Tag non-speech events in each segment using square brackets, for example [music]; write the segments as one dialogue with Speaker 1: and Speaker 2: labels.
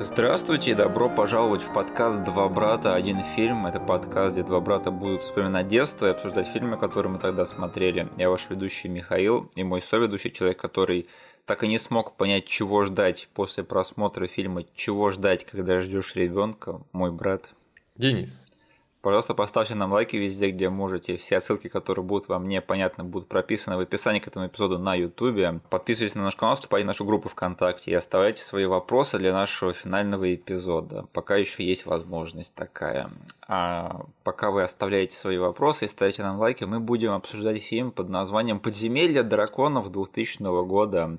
Speaker 1: Здравствуйте и добро пожаловать в подкаст «Два брата. Один фильм». Это подкаст, где два брата будут вспоминать детство и обсуждать фильмы, которые мы тогда смотрели. Я ваш ведущий Михаил и мой соведущий, человек, который так и не смог понять, чего ждать после просмотра фильма, чего ждать, когда ждешь ребенка, мой брат.
Speaker 2: Денис.
Speaker 1: Пожалуйста, поставьте нам лайки везде, где можете. Все ссылки, которые будут вам непонятны, будут прописаны в описании к этому эпизоду на YouTube. Подписывайтесь на наш канал, вступайте в нашу группу ВКонтакте и оставляйте свои вопросы для нашего финального эпизода. Пока еще есть возможность такая. А пока вы оставляете свои вопросы и ставите нам лайки, мы будем обсуждать фильм под названием «Подземелье драконов» 2000 года.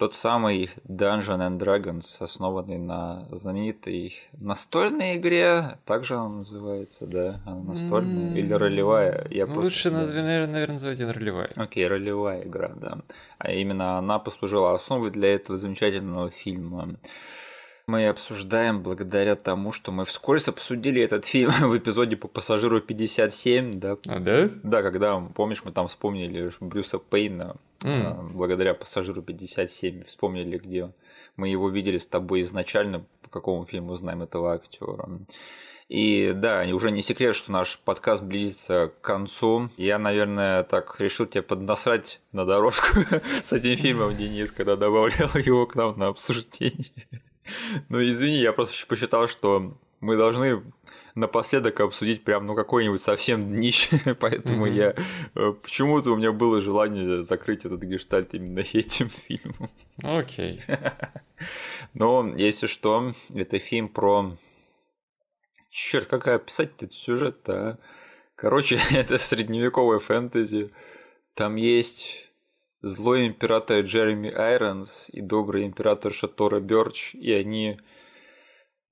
Speaker 1: Тот самый Dungeon and Dragons, основанный на знаменитой настольной игре, также она называется, да? Она настольная mm-hmm. или ролевая?
Speaker 2: Я ну, Лучше, наверное, наверное, называть ее ролевая.
Speaker 1: Окей, okay, ролевая игра, да. А именно она послужила основой для этого замечательного фильма мы обсуждаем благодаря тому, что мы вскользь обсудили этот фильм [laughs] в эпизоде по пассажиру 57, да?
Speaker 2: А, да?
Speaker 1: Да, когда, помнишь, мы там вспомнили Брюса Пейна mm. благодаря пассажиру 57, вспомнили, где мы его видели с тобой изначально, по какому фильму знаем этого актера. И да, уже не секрет, что наш подкаст близится к концу. Я, наверное, так решил тебе поднасрать на дорожку [laughs] с этим фильмом, Денис, когда добавлял его к нам на обсуждение. [laughs] Ну, извини, я просто посчитал, что мы должны напоследок обсудить прям, ну, какой-нибудь совсем днище, [laughs] поэтому mm-hmm. я... Э, почему-то у меня было желание закрыть этот гештальт именно [laughs] этим фильмом.
Speaker 2: Окей. Okay.
Speaker 1: Но, если что, это фильм про... Черт, как описать этот сюжет-то, а? Короче, это средневековая фэнтези. Там есть злой император Джереми Айронс и добрый император Шатора Бёрч, и они,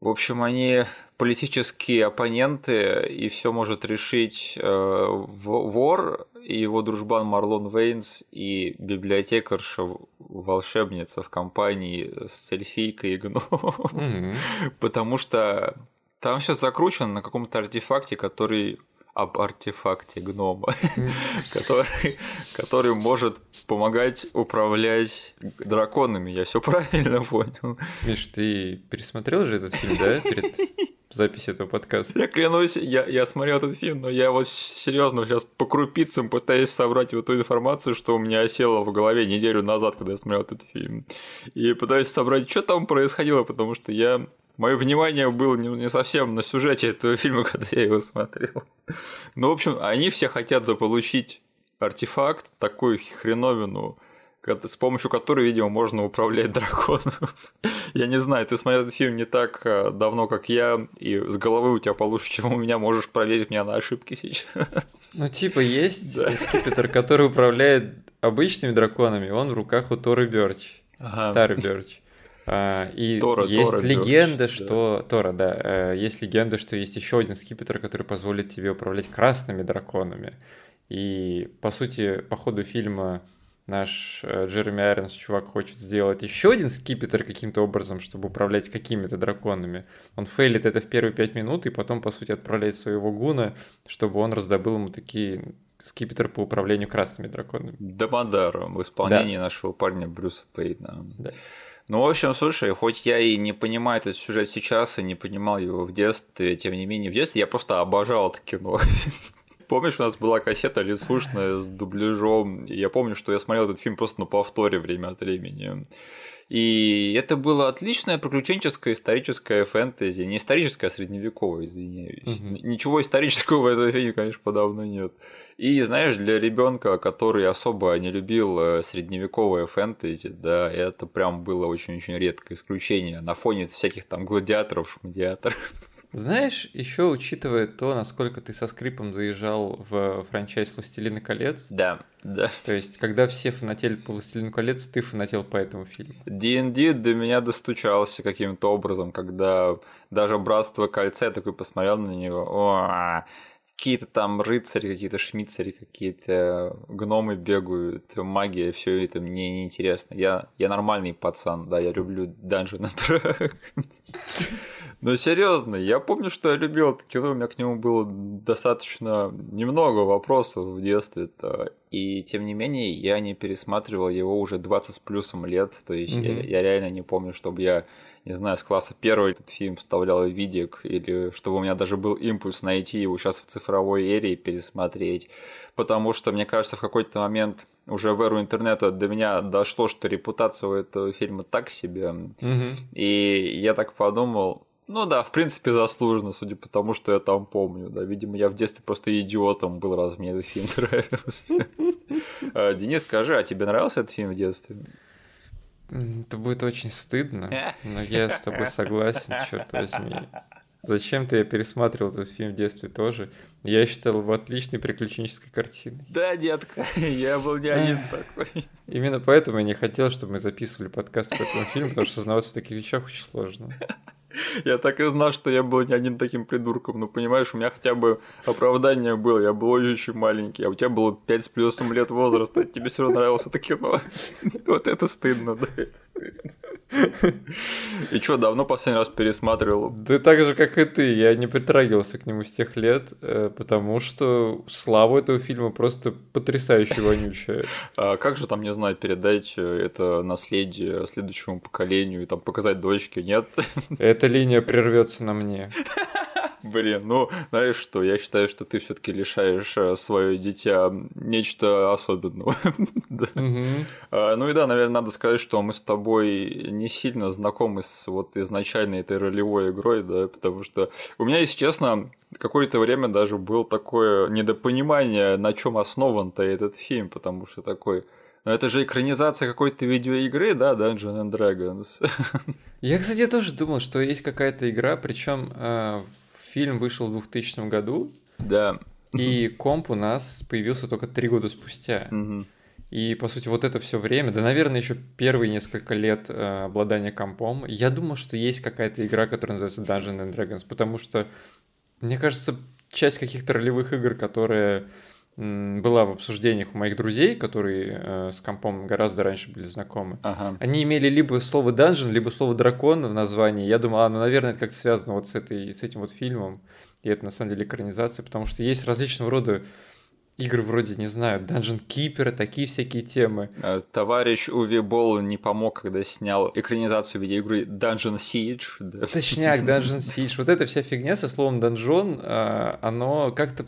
Speaker 1: в общем, они политические оппоненты, и все может решить э, вор и его дружбан Марлон Вейнс и библиотекарша волшебница в компании с эльфийкой и гном. Mm-hmm. [laughs] Потому что там все закручено на каком-то артефакте, который об артефакте гнома, [laughs] который, который может помогать управлять драконами. Я все правильно понял.
Speaker 2: Миш, ты пересмотрел же этот фильм, да, перед записью этого подкаста?
Speaker 1: Я клянусь, я, я смотрел этот фильм, но я вот серьезно сейчас по крупицам пытаюсь собрать вот ту информацию, что у меня осело в голове неделю назад, когда я смотрел этот фильм. И пытаюсь собрать, что там происходило, потому что я мое внимание было не, совсем на сюжете этого фильма, [laughs] когда я его смотрел. Ну, в общем, они все хотят заполучить артефакт, такую хреновину, с помощью которой, видимо, можно управлять [laughs] драконом. я не знаю, ты смотрел этот фильм не так э, давно, как я, и с головы у тебя получше, чем у меня, можешь проверить меня на ошибки сейчас.
Speaker 2: Ну, типа, есть да. скипетр, который управляет обычными драконами, он в руках у Торы Бёрч. Ага. Тары Бёрч. А, и Тора, есть Тора, легенда, Джордж, что... Да. Тора, да. Э, есть легенда, что есть еще один скипетр, который позволит тебе управлять красными драконами. И, по сути, по ходу фильма наш э, Джереми Айронс, чувак, хочет сделать еще один скипетр каким-то образом, чтобы управлять какими-то драконами. Он фейлит это в первые пять минут, и потом, по сути, отправляет своего гуна, чтобы он раздобыл ему такие скипетр по управлению красными драконами.
Speaker 1: Дамадар в исполнении да. нашего парня Брюса Пейна. Да. Ну, в общем, слушай, хоть я и не понимаю этот сюжет сейчас, и не понимал его в детстве, тем не менее, в детстве я просто обожал это кино. [laughs] Помнишь, у нас была кассета лицушная с дубляжом, я помню, что я смотрел этот фильм просто на повторе время от времени. И это было отличное приключенческое историческое фэнтези. Не историческое, а средневековое, извиняюсь. Угу. Ничего исторического в этом фильме, конечно, подавно нет. И знаешь, для ребенка, который особо не любил э, средневековое фэнтези, да, это прям было очень-очень редкое исключение на фоне всяких там гладиаторов, шмадиаторов.
Speaker 2: Знаешь, еще учитывая то, насколько ты со скрипом заезжал в франчайз «Властелина колец».
Speaker 1: Да, да.
Speaker 2: То есть, когда все фанатели по «Властелину колец», ты фанател по этому фильму.
Speaker 1: D&D до меня достучался каким-то образом, когда даже «Братство кольца» я такой посмотрел на него, о, какие-то там рыцари, какие-то шмицари, какие-то гномы бегают, магия, все это мне неинтересно. Я, я нормальный пацан, да, я люблю Dungeon Dragons. Но серьезно, я помню, что я любил это кино, у меня к нему было достаточно немного вопросов в детстве. -то. и тем не менее я не пересматривал его уже 20 с плюсом лет, то есть mm-hmm. я, я реально не помню, чтобы я не знаю, с класса первый этот фильм вставлял в видик, или чтобы у меня даже был импульс найти его сейчас в цифровой эре и пересмотреть. Потому что, мне кажется, в какой-то момент уже в эру интернета до меня дошло, что репутация у этого фильма так себе. Угу. И я так подумал, ну да, в принципе, заслуженно, судя по тому, что я там помню. Да, видимо, я в детстве просто идиотом был, раз мне этот фильм [laughs] нравился. А, Денис, скажи, а тебе нравился этот фильм в детстве?
Speaker 2: Это будет очень стыдно, но я с тобой согласен, черт возьми. Зачем-то я пересматривал этот фильм в детстве тоже. Я считал его отличной приключенческой картиной.
Speaker 1: Да, детка, [laughs] я был не один такой.
Speaker 2: Именно поэтому я не хотел, чтобы мы записывали подкаст по этому фильму, потому что сознаваться в таких вещах очень сложно.
Speaker 1: Я так и знал, что я был не один таким придурком. Ну, понимаешь, у меня хотя бы оправдание было. Я был очень маленький, а у тебя было 5 с плюсом лет возраста. Тебе все равно нравилось это кино. [laughs] Вот это стыдно, да, это стыдно. И что, давно последний раз пересматривал?
Speaker 2: Да так же, как и ты. Я не притрагивался к нему с тех лет, э, потому что слава этого фильма просто потрясающе вонючая. [laughs]
Speaker 1: А как же там, не знаю, передать э, это наследие следующему поколению и там показать дочке, нет?
Speaker 2: Эта линия прервется на мне. [laughs]
Speaker 1: Блин, ну, знаешь что, я считаю, что ты все таки лишаешь э, свое дитя нечто особенного. [laughs] А, ну и да, наверное, надо сказать, что мы с тобой не сильно знакомы с вот изначальной этой ролевой игрой, да, потому что у меня, если честно, какое-то время даже было такое недопонимание, на чем основан-то этот фильм, потому что такой но это же экранизация какой-то видеоигры, да, Dungeons and Dragons.
Speaker 2: Я, кстати, тоже думал, что есть какая-то игра, причем э, фильм вышел в 2000 году.
Speaker 1: Да.
Speaker 2: И комп у нас появился только три года спустя. И, по сути, вот это все время, да, наверное, еще первые несколько лет э, обладания компом, я думал, что есть какая-то игра, которая называется Dungeons and Dragons, потому что, мне кажется, часть каких-то ролевых игр, которые была в обсуждениях у моих друзей, которые э, с компом гораздо раньше были знакомы. Ага. Они имели либо слово данжен, либо слово дракон в названии. Я думал, а, ну, наверное, это как-то связано вот с, этой, с этим вот фильмом. И это на самом деле экранизация, потому что есть различного рода игры вроде, не знаю, Dungeon Keeper, такие всякие темы.
Speaker 1: Э, товарищ Уви Болл не помог, когда снял экранизацию видеоигры Dungeon Siege.
Speaker 2: Да. Точняк, Dungeon Siege. Вот эта вся фигня со словом данжон, э, оно как-то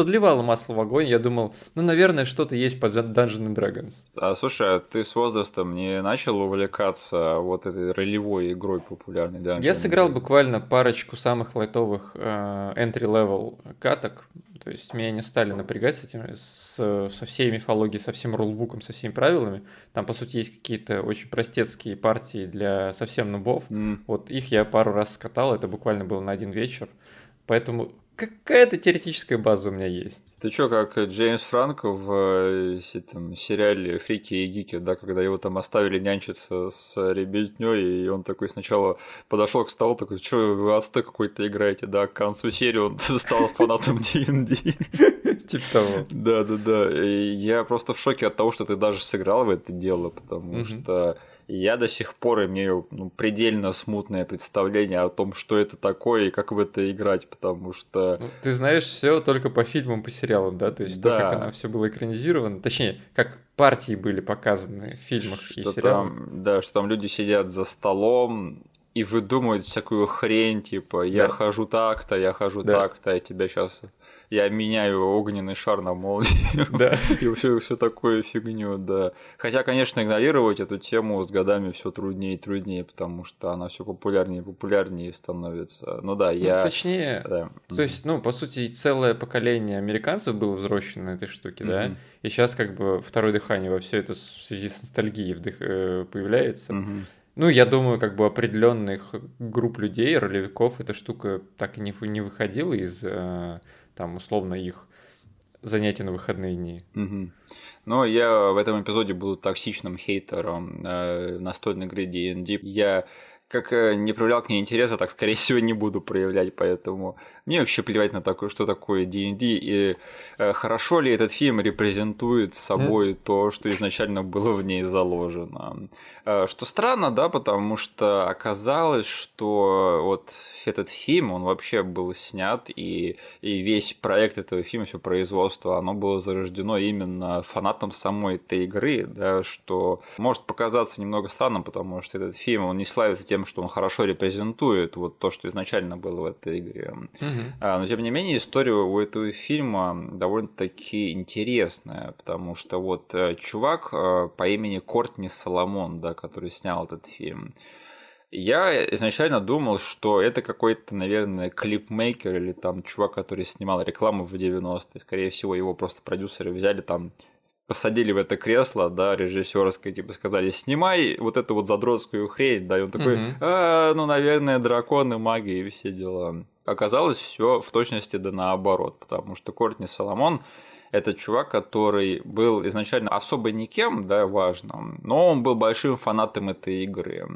Speaker 2: подливало масло в огонь. Я думал, ну, наверное, что-то есть под Dungeons and Dragons.
Speaker 1: А, слушай, а ты с возрастом не начал увлекаться вот этой ролевой игрой популярной
Speaker 2: Dungeons Я сыграл буквально парочку самых лайтовых э, entry-level каток. То есть меня не стали напрягать с этим, с, со всей мифологией, со всем рулбуком, со всеми правилами. Там, по сути, есть какие-то очень простецкие партии для совсем нубов. Mm. Вот их я пару раз скатал, это буквально было на один вечер. Поэтому какая-то теоретическая база у меня есть.
Speaker 1: Ты чё, как Джеймс Франко в э, там, сериале «Фрики и гики», да, когда его там оставили нянчиться с ребятней, и он такой сначала подошел к столу, такой, что вы отстой какой-то играете, да, к концу серии он [laughs] стал фанатом D&D. [laughs]
Speaker 2: Типа того.
Speaker 1: Да-да-да, я просто в шоке от того, что ты даже сыграл в это дело, потому что я до сих пор имею ну, предельно смутное представление о том, что это такое и как в это играть, потому что... Ну,
Speaker 2: ты знаешь все только по фильмам, по сериалам, да? То есть да. то, как оно все было экранизировано, точнее, как партии были показаны в фильмах что и сериалах.
Speaker 1: Там, да, что там люди сидят за столом, и выдумывают всякую хрень, типа, я да. хожу так-то, я хожу да. так-то, я тебя сейчас я меняю огненный шар на молнию. [laughs] Да. И все, все такое фигню, да. Хотя, конечно, игнорировать эту тему с годами все труднее и труднее, потому что она все популярнее и популярнее становится. Ну да, я.
Speaker 2: Ну, точнее, да. то есть, ну, по сути, целое поколение американцев было взросшено на этой штуке, mm-hmm. да. И сейчас как бы второе дыхание во все это в связи с ностальгией вдых... Э, появляется. Mm-hmm. Ну, я думаю, как бы определенных групп людей, ролевиков, эта штука так и не, не выходила из э, там условно их занятия на выходные дни.
Speaker 1: Угу. Но я в этом эпизоде буду токсичным хейтером э, настольной игры D&D. Я как э, не проявлял к ней интереса, так, скорее всего, не буду проявлять, поэтому мне вообще плевать на такое, что такое D&D, и э, хорошо ли этот фильм репрезентует собой mm. то, что изначально было в ней заложено. Э, что странно, да, потому что оказалось, что вот этот фильм, он вообще был снят, и, и весь проект этого фильма, все производство, оно было зарождено именно фанатом самой этой игры, да, что может показаться немного странным, потому что этот фильм, он не славится тем, что он хорошо репрезентует вот то, что изначально было в этой игре. Mm-hmm. Но тем не менее, история у этого фильма довольно-таки интересная, потому что вот э, чувак э, по имени Кортни Соломон, да, который снял этот фильм, я изначально думал, что это какой-то, наверное, клипмейкер или там чувак, который снимал рекламу в 90-е. Скорее всего, его просто продюсеры взяли там посадили в это кресло, да, режиссерское, типа сказали, снимай вот эту вот задротскую хрень, да, и он такой, а, ну, наверное, драконы, маги и все дела. Оказалось все в точности да наоборот, потому что Кортни Соломон это чувак, который был изначально особо никем, да, важным, но он был большим фанатом этой игры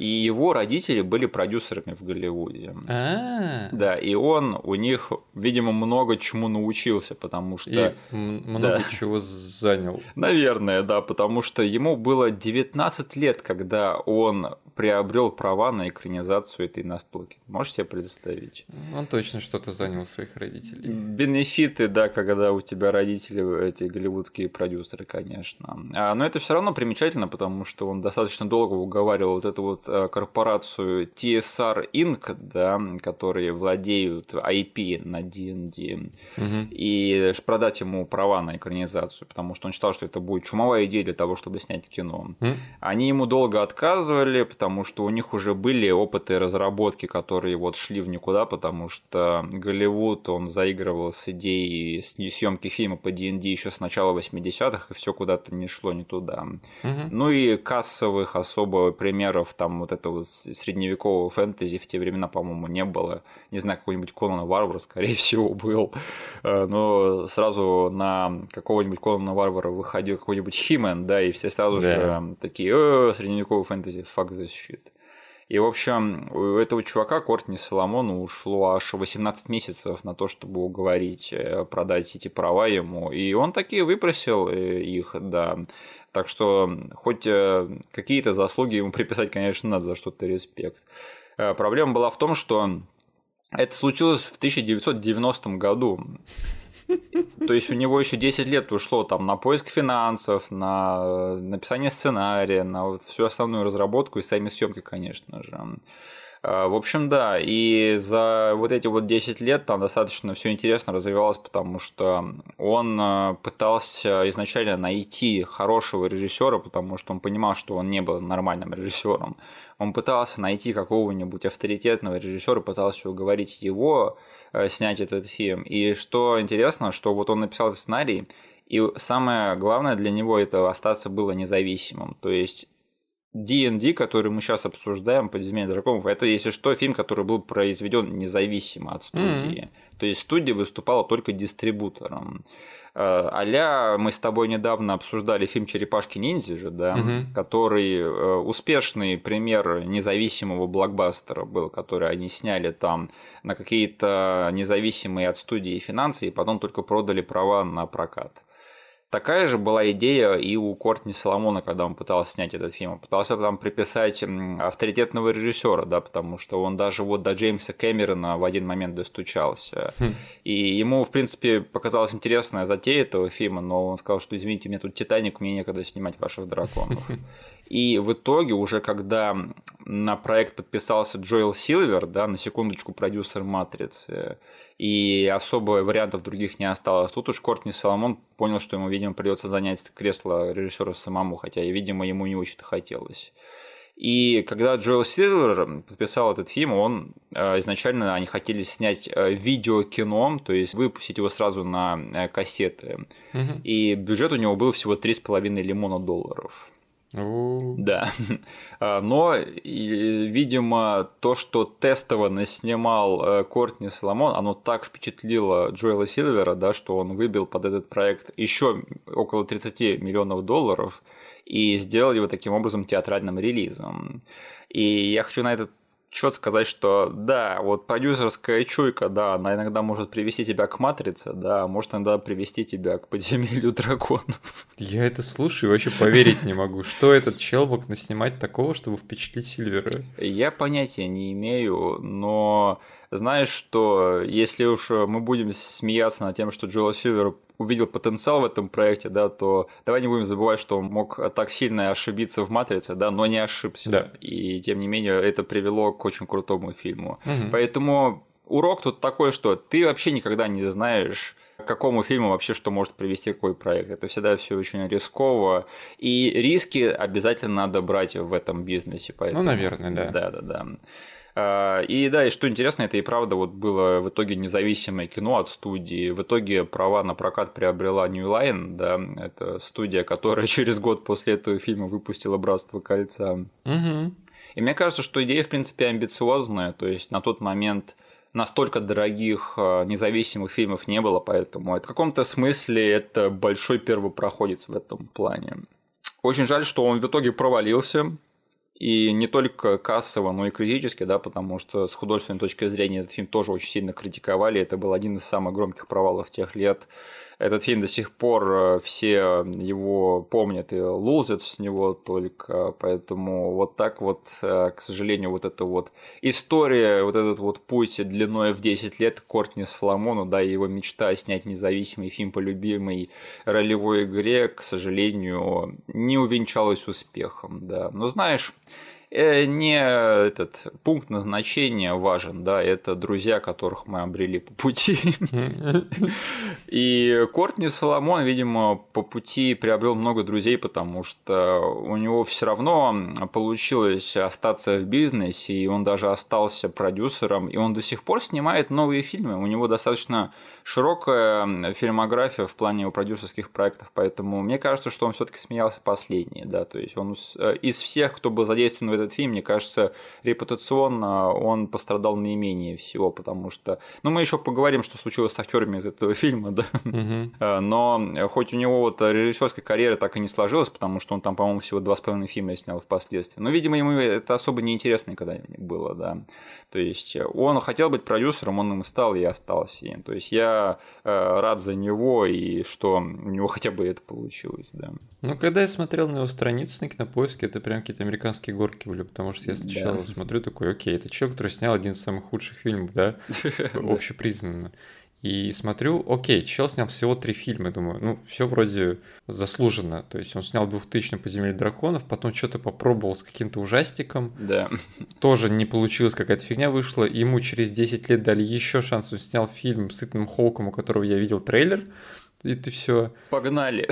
Speaker 1: и его родители были продюсерами в Голливуде. А-а-а. Да, и он у них, видимо, много чему научился, потому что...
Speaker 2: И [laughs] много да. чего занял.
Speaker 1: Наверное, да, потому что ему было 19 лет, когда он приобрел права на экранизацию этой настолки. Можешь себе представить?
Speaker 2: Он точно что-то занял у своих родителей.
Speaker 1: Бенефиты, да, когда у тебя родители эти голливудские продюсеры, конечно. А, но это все равно примечательно, потому что он достаточно долго уговаривал вот эту вот Э, корпорацию TSR Inc., да, которые владеют IP на D&D, угу. и продать ему права на экранизацию, потому что он считал, что это будет чумовая идея для того, чтобы снять кино. Угу. Они ему долго отказывали, потому что у них уже были опыты разработки, которые вот шли в никуда, потому что Голливуд, он заигрывал с идеей съемки фильма по D&D еще с начала 80-х, и все куда-то не шло не туда. Угу. Ну и кассовых особо примеров там вот этого средневекового фэнтези в те времена, по-моему, не было. Не знаю, какой-нибудь Конан Варвар, скорее [laughs] всего, был. Э, но сразу на какого-нибудь Конана Варвара выходил какой-нибудь Химен, да, и все сразу да. же такие, э, средневековый фэнтези, fuck shit. И, в общем, у этого чувака, Кортни Соломону, ушло аж 18 месяцев на то, чтобы уговорить э, продать эти права ему. И он таки выпросил их, да. Так что хоть э, какие-то заслуги ему [laughs] приписать, конечно, надо за что-то респект. Э, проблема была в том, что это случилось в 1990 году. То есть у него еще 10 лет ушло там на поиск финансов, на написание сценария, на всю основную разработку и сами съемки, конечно же. А, в общем, да, и за вот эти вот 10 лет там достаточно все интересно развивалось, потому что он а, пытался изначально найти хорошего режиссера, потому что он понимал, что он не был нормальным режиссером. Он пытался найти какого-нибудь авторитетного режиссера, пытался уговорить его э, снять этот фильм. И что интересно, что вот он написал сценарий, и самое главное для него это остаться было независимым. То есть D&D, который мы сейчас обсуждаем, «Подземелье драконов», это, если что, фильм, который был произведен независимо от студии. Mm-hmm. То есть студия выступала только дистрибутором. Аля, мы с тобой недавно обсуждали фильм «Черепашки ниндзя» же, да, угу. который э, успешный пример независимого блокбастера был, который они сняли там на какие-то независимые от студии финансы и потом только продали права на прокат. Такая же была идея и у Кортни Соломона, когда он пытался снять этот фильм. Он пытался там приписать авторитетного режиссера, да, потому что он даже вот до Джеймса Кэмерона в один момент достучался. Хм. И ему, в принципе, показалась интересная затея этого фильма, но он сказал, что извините, мне тут Титаник, мне некогда снимать ваших драконов. [laughs] И в итоге, уже когда на проект подписался Джоэл Силвер, да, на секундочку продюсер Матрицы, и особо вариантов других не осталось. Тут уж Кортни Соломон понял, что ему, видимо, придется занять кресло режиссера самому, хотя, видимо, ему не очень-то хотелось. И когда Джоэл Сильвер подписал этот фильм, он э, изначально они хотели снять э, видеокино, то есть выпустить его сразу на э, кассеты. Угу. И бюджет у него был всего 3,5 лимона долларов. Да. [laughs] А, но, видимо, то, что тестово наснимал э, Кортни Соломон, оно так впечатлило Джоэла Сильвера, да, что он выбил под этот проект еще около 30 миллионов долларов. и сделали его таким образом театральным релизом. И я хочу на этот счет сказать, что да, вот продюсерская чуйка, да, она иногда может привести тебя к матрице, да, может иногда привести тебя к подземелью драконов.
Speaker 2: Я это слушаю и вообще поверить не могу. Что этот чел мог наснимать такого, чтобы впечатлить Сильвера?
Speaker 1: Я понятия не имею, но знаешь, что если уж мы будем смеяться над тем, что Джоэл Сильвер увидел потенциал в этом проекте, да, то давай не будем забывать, что он мог так сильно ошибиться в «Матрице», да, но не ошибся.
Speaker 2: Да.
Speaker 1: И тем не менее это привело к очень крутому фильму. Угу. Поэтому урок тут такой, что ты вообще никогда не знаешь, к какому фильму вообще что может привести какой проект. Это всегда все очень рисково. И риски обязательно надо брать в этом бизнесе. Поэтому...
Speaker 2: Ну, наверное, да.
Speaker 1: Да, да, да. А, и да, и что интересно, это и правда вот было в итоге независимое кино от студии. В итоге права на прокат приобрела New Line, да, это студия, которая [laughs] через год после этого фильма выпустила «Братство кольца».
Speaker 2: Угу.
Speaker 1: И мне кажется, что идея, в принципе, амбициозная, то есть на тот момент настолько дорогих а, независимых фильмов не было, поэтому в каком-то смысле это большой первопроходец в этом плане. Очень жаль, что он в итоге провалился, и не только кассово, но и критически, да, потому что с художественной точки зрения этот фильм тоже очень сильно критиковали. Это был один из самых громких провалов тех лет. Этот фильм до сих пор э, все его помнят и лузят с него только, поэтому вот так вот, э, к сожалению, вот эта вот история, вот этот вот путь длиной в 10 лет Кортни Соломону, да, и его мечта снять независимый фильм по любимой ролевой игре, к сожалению, не увенчалась успехом, да. Но знаешь, Э, не этот пункт назначения важен, да, это друзья, которых мы обрели по пути. [laughs] И Кортни Соломон, видимо, по пути приобрел много друзей, потому что у него все равно получилось остаться в бизнесе, и он даже остался продюсером, и он до сих пор снимает новые фильмы. У него достаточно широкая фильмография в плане его продюсерских проектов, поэтому мне кажется, что он все-таки смеялся последний, да, то есть он э, из всех, кто был задействован в этот фильм, мне кажется, репутационно он пострадал наименее всего, потому что, ну, мы еще поговорим, что случилось с актерами из этого фильма, да,
Speaker 2: угу. [laughs]
Speaker 1: но хоть у него вот режиссерская карьера так и не сложилась, потому что он там, по-моему, всего два с половиной фильма снял впоследствии, но, видимо, ему это особо неинтересно никогда не было, да, то есть он хотел быть продюсером, он им стал и остался то есть я я э, рад за него и что у него хотя бы это получилось, да.
Speaker 2: Ну, когда я смотрел на его страницу на кинопоиске, это прям какие-то американские горки были, потому что я сначала да. смотрю такой, окей, это человек, который снял один из самых худших фильмов, да, [laughs] общепризнанно. И смотрю, окей, чел снял всего три фильма, думаю, ну, все вроде заслуженно. То есть он снял 2000 «Подземелье драконов», потом что-то попробовал с каким-то ужастиком.
Speaker 1: Да.
Speaker 2: Тоже не получилось, какая-то фигня вышла. Ему через 10 лет дали еще шанс, он снял фильм с Итаном Хоуком, у которого я видел трейлер. И ты все.
Speaker 1: Погнали.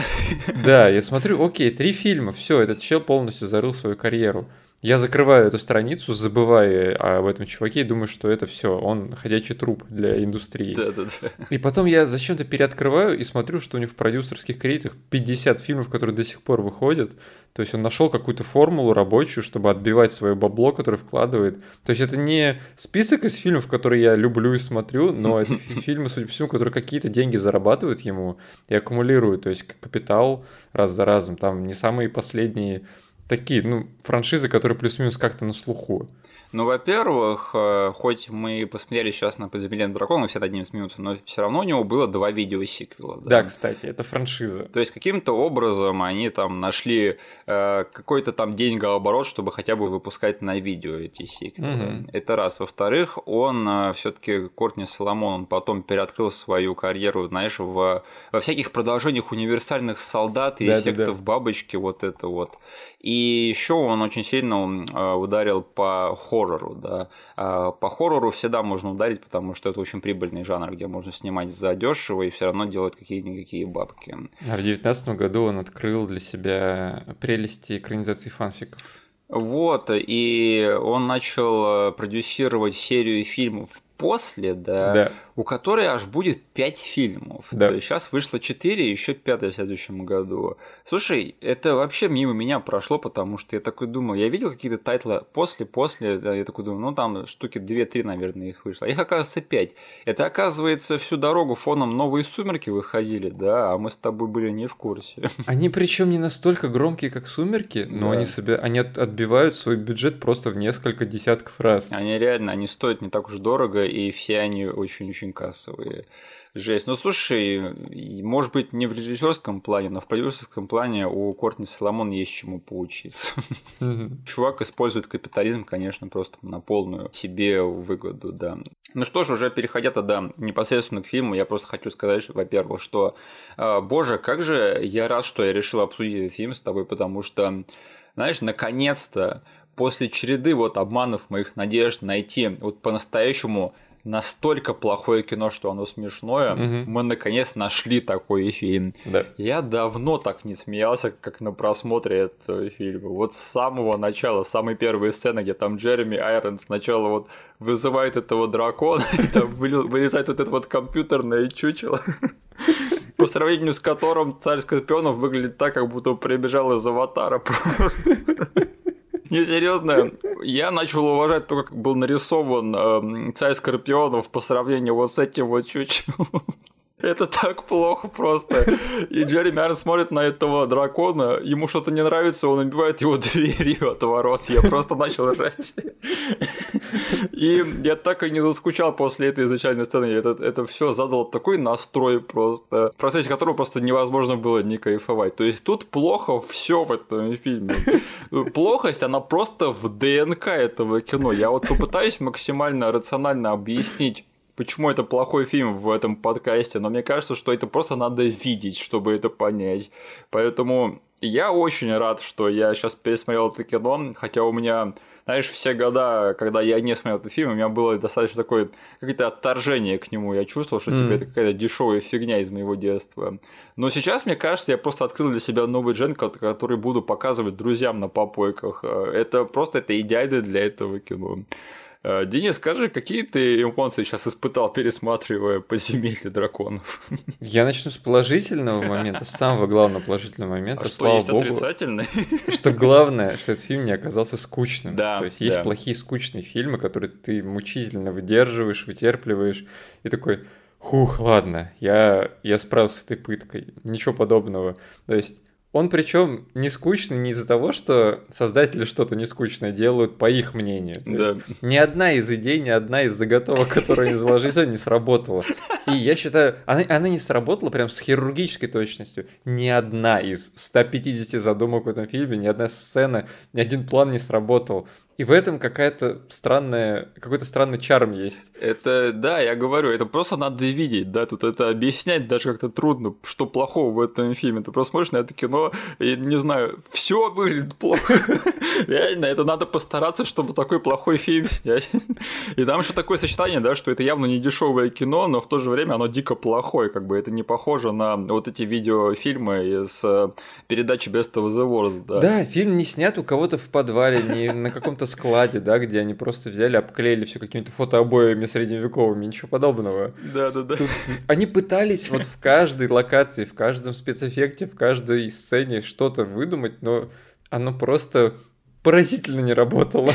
Speaker 2: Да, я смотрю, окей, три фильма, все, этот чел полностью зарыл свою карьеру. Я закрываю эту страницу, забывая об этом чуваке и думаю, что это все, он ходячий труп для индустрии.
Speaker 1: Да, да, да.
Speaker 2: И потом я зачем-то переоткрываю и смотрю, что у него в продюсерских кредитах 50 фильмов, которые до сих пор выходят. То есть он нашел какую-то формулу рабочую, чтобы отбивать свое бабло, которое вкладывает. То есть это не список из фильмов, которые я люблю и смотрю, но это [laughs] фильмы, судя по всему, которые какие-то деньги зарабатывают ему и аккумулируют. То есть капитал раз за разом. Там не самые последние такие, ну, франшизы, которые плюс-минус как-то на слуху.
Speaker 1: Ну, во-первых, э, хоть мы посмотрели сейчас на «Подземелье дракона», все над ним смеются, но все равно у него было два видеосиквела.
Speaker 2: Да? да, кстати, это франшиза.
Speaker 1: То есть, каким-то образом они там нашли э, какой-то там деньгооборот, чтобы хотя бы выпускать на видео эти сиквелы. Угу. Это раз. Во-вторых, он э, все таки Кортни Соломон, он потом переоткрыл свою карьеру, знаешь, в, во всяких продолжениях универсальных солдат и да, эффектов да, да. бабочки, вот это вот. И еще он очень сильно э, ударил по хоррору, да. А по хоррору всегда можно ударить, потому что это очень прибыльный жанр, где можно снимать за дешево и все равно делать какие-никакие бабки.
Speaker 2: А в девятнадцатом году он открыл для себя прелести экранизации фанфиков.
Speaker 1: Вот, и он начал э, продюсировать серию фильмов после, да,
Speaker 2: да.
Speaker 1: У которой аж будет 5 фильмов. Да. То есть сейчас вышло 4, еще 5 в следующем году. Слушай, это вообще мимо меня прошло, потому что я такой думаю, я видел какие-то тайтлы после-после, да, я такой думаю, ну там штуки 2-3, наверное, их вышло. А их оказывается 5. Это оказывается всю дорогу фоном новые сумерки выходили, да, а мы с тобой были не в курсе. [laughs]
Speaker 2: Они причем не настолько громкие, как сумерки, но да. они, себе, они отбивают свой бюджет просто в несколько десятков раз.
Speaker 1: Они реально, они стоят не так уж дорого, и все они очень-очень очень кассовые. Жесть. Ну, слушай, может быть, не в режиссерском плане, но в продюсерском плане у Кортни Соломон есть чему поучиться. Чувак использует капитализм, конечно, просто на полную себе выгоду, да. Ну что ж, уже переходя тогда непосредственно к фильму, я просто хочу сказать, во-первых, что, э, боже, как же я рад, что я решил обсудить этот фильм с тобой, потому что, знаешь, наконец-то после череды вот обманов моих надежд найти вот по-настоящему настолько плохое кино, что оно смешное, угу. мы наконец нашли такой фильм. Да. Я давно так не смеялся, как на просмотре этого фильма. Вот с самого начала, с самой первой сцены, где там Джереми Айронс сначала вот вызывает этого дракона, [laughs] и там вырезает вот это вот компьютерное чучело. [laughs] По сравнению с которым царь Скорпионов выглядит так, как будто прибежал из аватара. [laughs] Не, серьезно, я начал уважать то, как был нарисован э, царь Скорпионов по сравнению вот с этим вот чучелом. Это так плохо просто. И Джерри Айрон смотрит на этого дракона, ему что-то не нравится, он убивает его [laughs] дверью от ворот. Я просто начал ржать. И я так и не заскучал после этой изначальной сцены. Это, это все задало такой настрой просто, в процессе которого просто невозможно было не кайфовать. То есть тут плохо все в этом фильме. Плохость, она просто в ДНК этого кино. Я вот попытаюсь максимально рационально объяснить почему это плохой фильм в этом подкасте, но мне кажется, что это просто надо видеть, чтобы это понять. Поэтому я очень рад, что я сейчас пересмотрел это кино, хотя у меня, знаешь, все года, когда я не смотрел этот фильм, у меня было достаточно такое какое-то отторжение к нему. Я чувствовал, что mm. типа, это какая-то дешевая фигня из моего детства. Но сейчас, мне кажется, я просто открыл для себя новый джен, который буду показывать друзьям на попойках. Это просто это идеально для этого кино. Э, Денис, скажи, какие ты эмоции сейчас испытал, пересматривая «Подземелье драконов»?
Speaker 2: Я начну с положительного момента, с самого главного положительного момента. А
Speaker 1: Слава что, есть богу, отрицательный?
Speaker 2: Что главное, что этот фильм не оказался скучным. Да, То есть есть да. плохие скучные фильмы, которые ты мучительно выдерживаешь, вытерпливаешь, и такой, хух, ладно, я, я справился с этой пыткой. Ничего подобного. То есть он причем не скучный не из-за того, что создатели что-то не скучное делают, по их мнению. да. ни одна из идей, ни одна из заготовок, которые они заложили, не сработала. И я считаю, она, она не сработала прям с хирургической точностью. Ни одна из 150 задумок в этом фильме, ни одна сцена, ни один план не сработал. И в этом какая-то странная, какой-то странный чарм есть.
Speaker 1: Это, да, я говорю, это просто надо видеть, да, тут это объяснять даже как-то трудно, что плохого в этом фильме. Ты просто смотришь на это кино и, не знаю, все выглядит плохо. [laughs] Реально, это надо постараться, чтобы такой плохой фильм снять. И там еще такое сочетание, да, что это явно не дешевое кино, но в то же время оно дико плохое, как бы это не похоже на вот эти видеофильмы из э, передачи Best of the Worst,
Speaker 2: да. Да, фильм не снят у кого-то в подвале, не на каком-то складе, да, где они просто взяли, обклеили все какими-то фотообоями средневековыми, ничего подобного.
Speaker 1: Да, да, да. Тут
Speaker 2: они пытались вот в каждой локации, в каждом спецэффекте, в каждой сцене что-то выдумать, но оно просто поразительно не работало.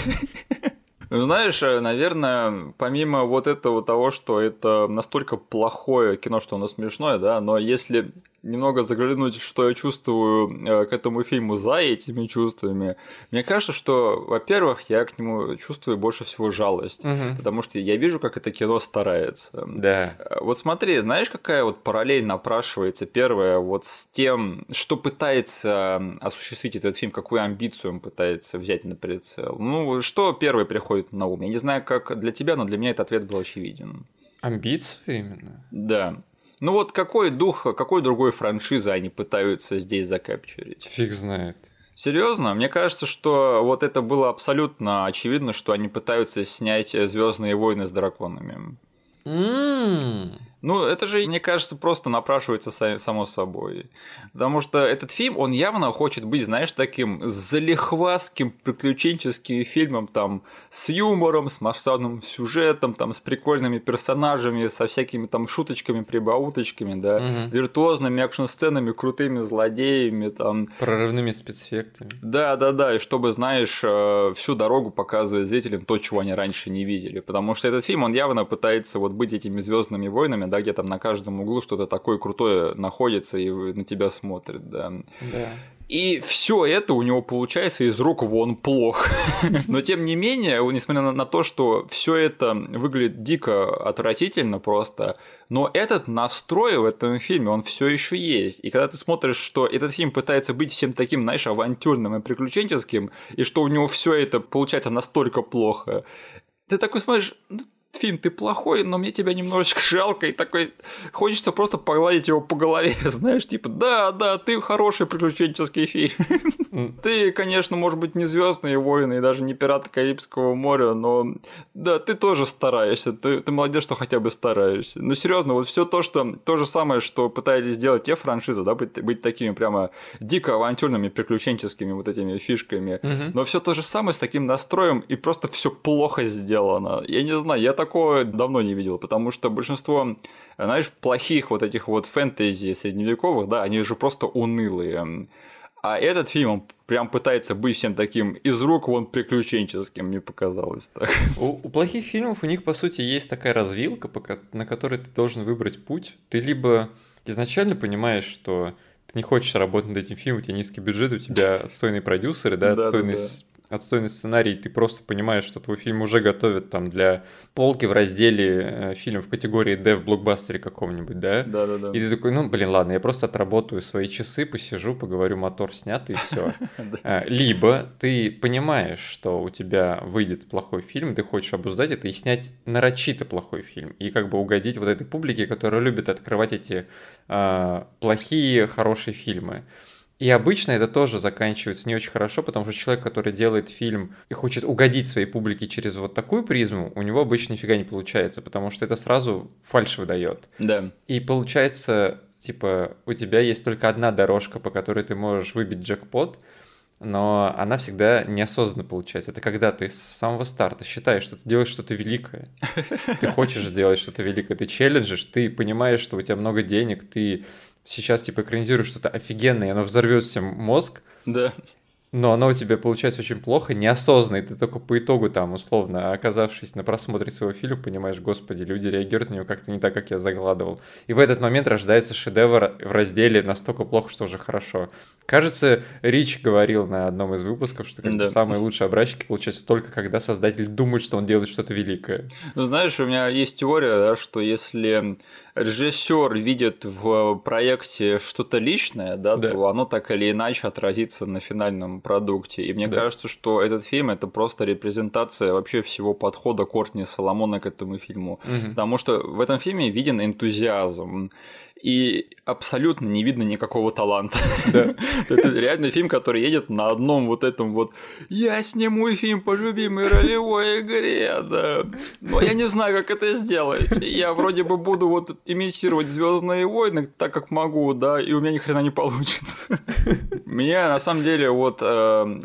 Speaker 1: Ну, знаешь, э, наверное, помимо вот этого того, что это настолько плохое кино, что оно смешное, да, но если немного заглянуть, что я чувствую э, к этому фильму за этими чувствами, мне кажется, что, во-первых, я к нему чувствую больше всего жалость, угу. потому что я вижу, как это кино старается.
Speaker 2: Да.
Speaker 1: Э, вот смотри, знаешь, какая вот параллель напрашивается? Первое, вот с тем, что пытается осуществить этот фильм, какую амбицию он пытается взять на прицел. Ну, что первое приходит на ум? Я не знаю, как для тебя, но для меня этот ответ был очевиден.
Speaker 2: Амбицию именно?
Speaker 1: Да. Ну вот какой дух, какой другой франшизы они пытаются здесь закапчурить?
Speaker 2: Фиг знает.
Speaker 1: Серьезно? Мне кажется, что вот это было абсолютно очевидно, что они пытаются снять Звездные войны с драконами.
Speaker 2: Mm.
Speaker 1: Ну, это же, мне кажется, просто напрашивается само собой. Потому что этот фильм, он явно хочет быть, знаешь, таким залихвастским приключенческим фильмом, там, с юмором, с масштабным сюжетом, там, с прикольными персонажами, со всякими там шуточками, прибауточками, да, угу. виртуозными экшн-сценами, крутыми злодеями, там.
Speaker 2: Прорывными спецэффектами.
Speaker 1: Да, да, да, и чтобы, знаешь, э, всю дорогу показывать зрителям то, чего они раньше не видели. Потому что этот фильм, он явно пытается вот быть этими звездными войнами, да, где там на каждом углу что-то такое крутое находится и на тебя смотрит, да.
Speaker 2: Да.
Speaker 1: И все это у него получается из рук вон плохо. [laughs] Но тем не менее, несмотря на, на то, что все это выглядит дико отвратительно просто, но этот настрой в этом фильме, он все еще есть. И когда ты смотришь, что этот фильм пытается быть всем таким, знаешь, авантюрным и приключенческим, и что у него все это получается настолько плохо, ты такой смотришь, ну, фильм, ты плохой, но мне тебя немножечко [laughs] жалко, и такой хочется просто погладить его по голове, [laughs] знаешь, типа, да, да, ты хороший приключенческий фильм. [laughs] Ты, конечно, может быть, не звездные воины и даже не пираты Карибского моря, но да, ты тоже стараешься, ты, ты молодец, что хотя бы стараешься. Ну, серьезно, вот все то, что то же самое, что пытались сделать те франшизы, да, быть, быть такими прямо дико авантюрными приключенческими вот этими фишками, но все то же самое с таким настроем, и просто все плохо сделано. Я не знаю, я так такого давно не видел, потому что большинство, знаешь, плохих вот этих вот фэнтези средневековых, да, они же просто унылые. А этот фильм, он прям пытается быть всем таким из рук вон приключенческим, мне показалось так.
Speaker 2: У, у плохих фильмов у них, по сути, есть такая развилка, на которой ты должен выбрать путь. Ты либо изначально понимаешь, что ты не хочешь работать над этим фильмом, у тебя низкий бюджет, у тебя отстойные продюсеры, да, отстойный отстойный сценарий, ты просто понимаешь, что твой фильм уже готовят там для полки в разделе э, фильм в категории D в блокбастере каком-нибудь, да?
Speaker 1: Да, да, да.
Speaker 2: И ты такой, ну, блин, ладно, я просто отработаю свои часы, посижу, поговорю, мотор снят и все. Э, [laughs] либо ты понимаешь, что у тебя выйдет плохой фильм, ты хочешь обуздать это и снять нарочито плохой фильм. И как бы угодить вот этой публике, которая любит открывать эти э, плохие, хорошие фильмы. И обычно это тоже заканчивается не очень хорошо, потому что человек, который делает фильм и хочет угодить своей публике через вот такую призму, у него обычно нифига не получается, потому что это сразу фальш выдает.
Speaker 1: Да.
Speaker 2: И получается, типа, у тебя есть только одна дорожка, по которой ты можешь выбить джекпот, но она всегда неосознанно получается. Это когда ты с самого старта считаешь, что ты делаешь что-то великое. Ты хочешь сделать что-то великое, ты челленджишь, ты понимаешь, что у тебя много денег, ты сейчас типа экранизируешь что-то офигенное, и оно взорвет всем мозг.
Speaker 1: Да
Speaker 2: но оно у тебя получается очень плохо, неосознанно, и ты только по итогу там, условно, оказавшись на просмотре своего фильма, понимаешь, господи, люди реагируют на него как-то не так, как я загладывал. И в этот момент рождается шедевр в разделе настолько плохо, что уже хорошо. Кажется, Рич говорил на одном из выпусков, что как да. самые лучшие образчики получаются только когда создатель думает, что он делает что-то великое.
Speaker 1: Ну, знаешь, у меня есть теория, да, что если режиссер видит в проекте что-то личное, да, да, то оно так или иначе отразится на финальном продукте. И мне да. кажется, что этот фильм это просто репрезентация вообще всего подхода Кортни Соломона к этому фильму. Угу. Потому что в этом фильме виден энтузиазм и абсолютно не видно никакого таланта. Да. [laughs] Это реальный фильм, который едет на одном вот этом вот «Я сниму фильм по любимой ролевой игре», да. Но я не знаю, как это сделать. Я вроде бы буду вот имитировать Звездные войны так, как могу, да, и у меня ни хрена не получится. [laughs] Мне, на самом деле, вот э,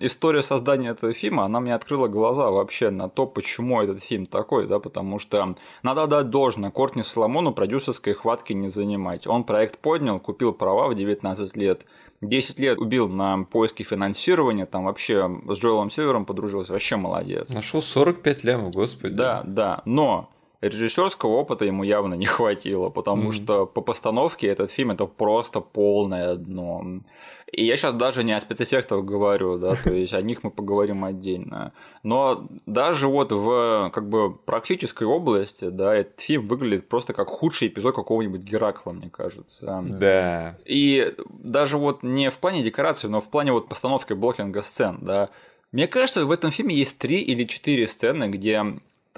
Speaker 1: история создания этого фильма, она мне открыла глаза вообще на то, почему этот фильм такой, да, потому что надо дать должное, Кортни Соломону продюсерской хватки не занимать. Он проект поднял, купил права в 19 лет, 10 лет убил на поиски финансирования, там вообще с Джоэлом Сильвером подружился, вообще молодец.
Speaker 2: Нашел 45 лямов, господи.
Speaker 1: Да, да, но режиссерского опыта ему явно не [laughs] хватило, потому mm-hmm. что по постановке этот фильм это просто полное дно. И я сейчас даже не о спецэффектах говорю, да, то есть о них мы поговорим отдельно. Но даже вот в как бы практической области, да, этот фильм выглядит просто как худший эпизод какого-нибудь Геракла, мне кажется.
Speaker 2: Да.
Speaker 1: И даже вот не в плане декорации, но в плане вот постановки блокинга сцен, да, мне кажется, в этом фильме есть три или четыре сцены, где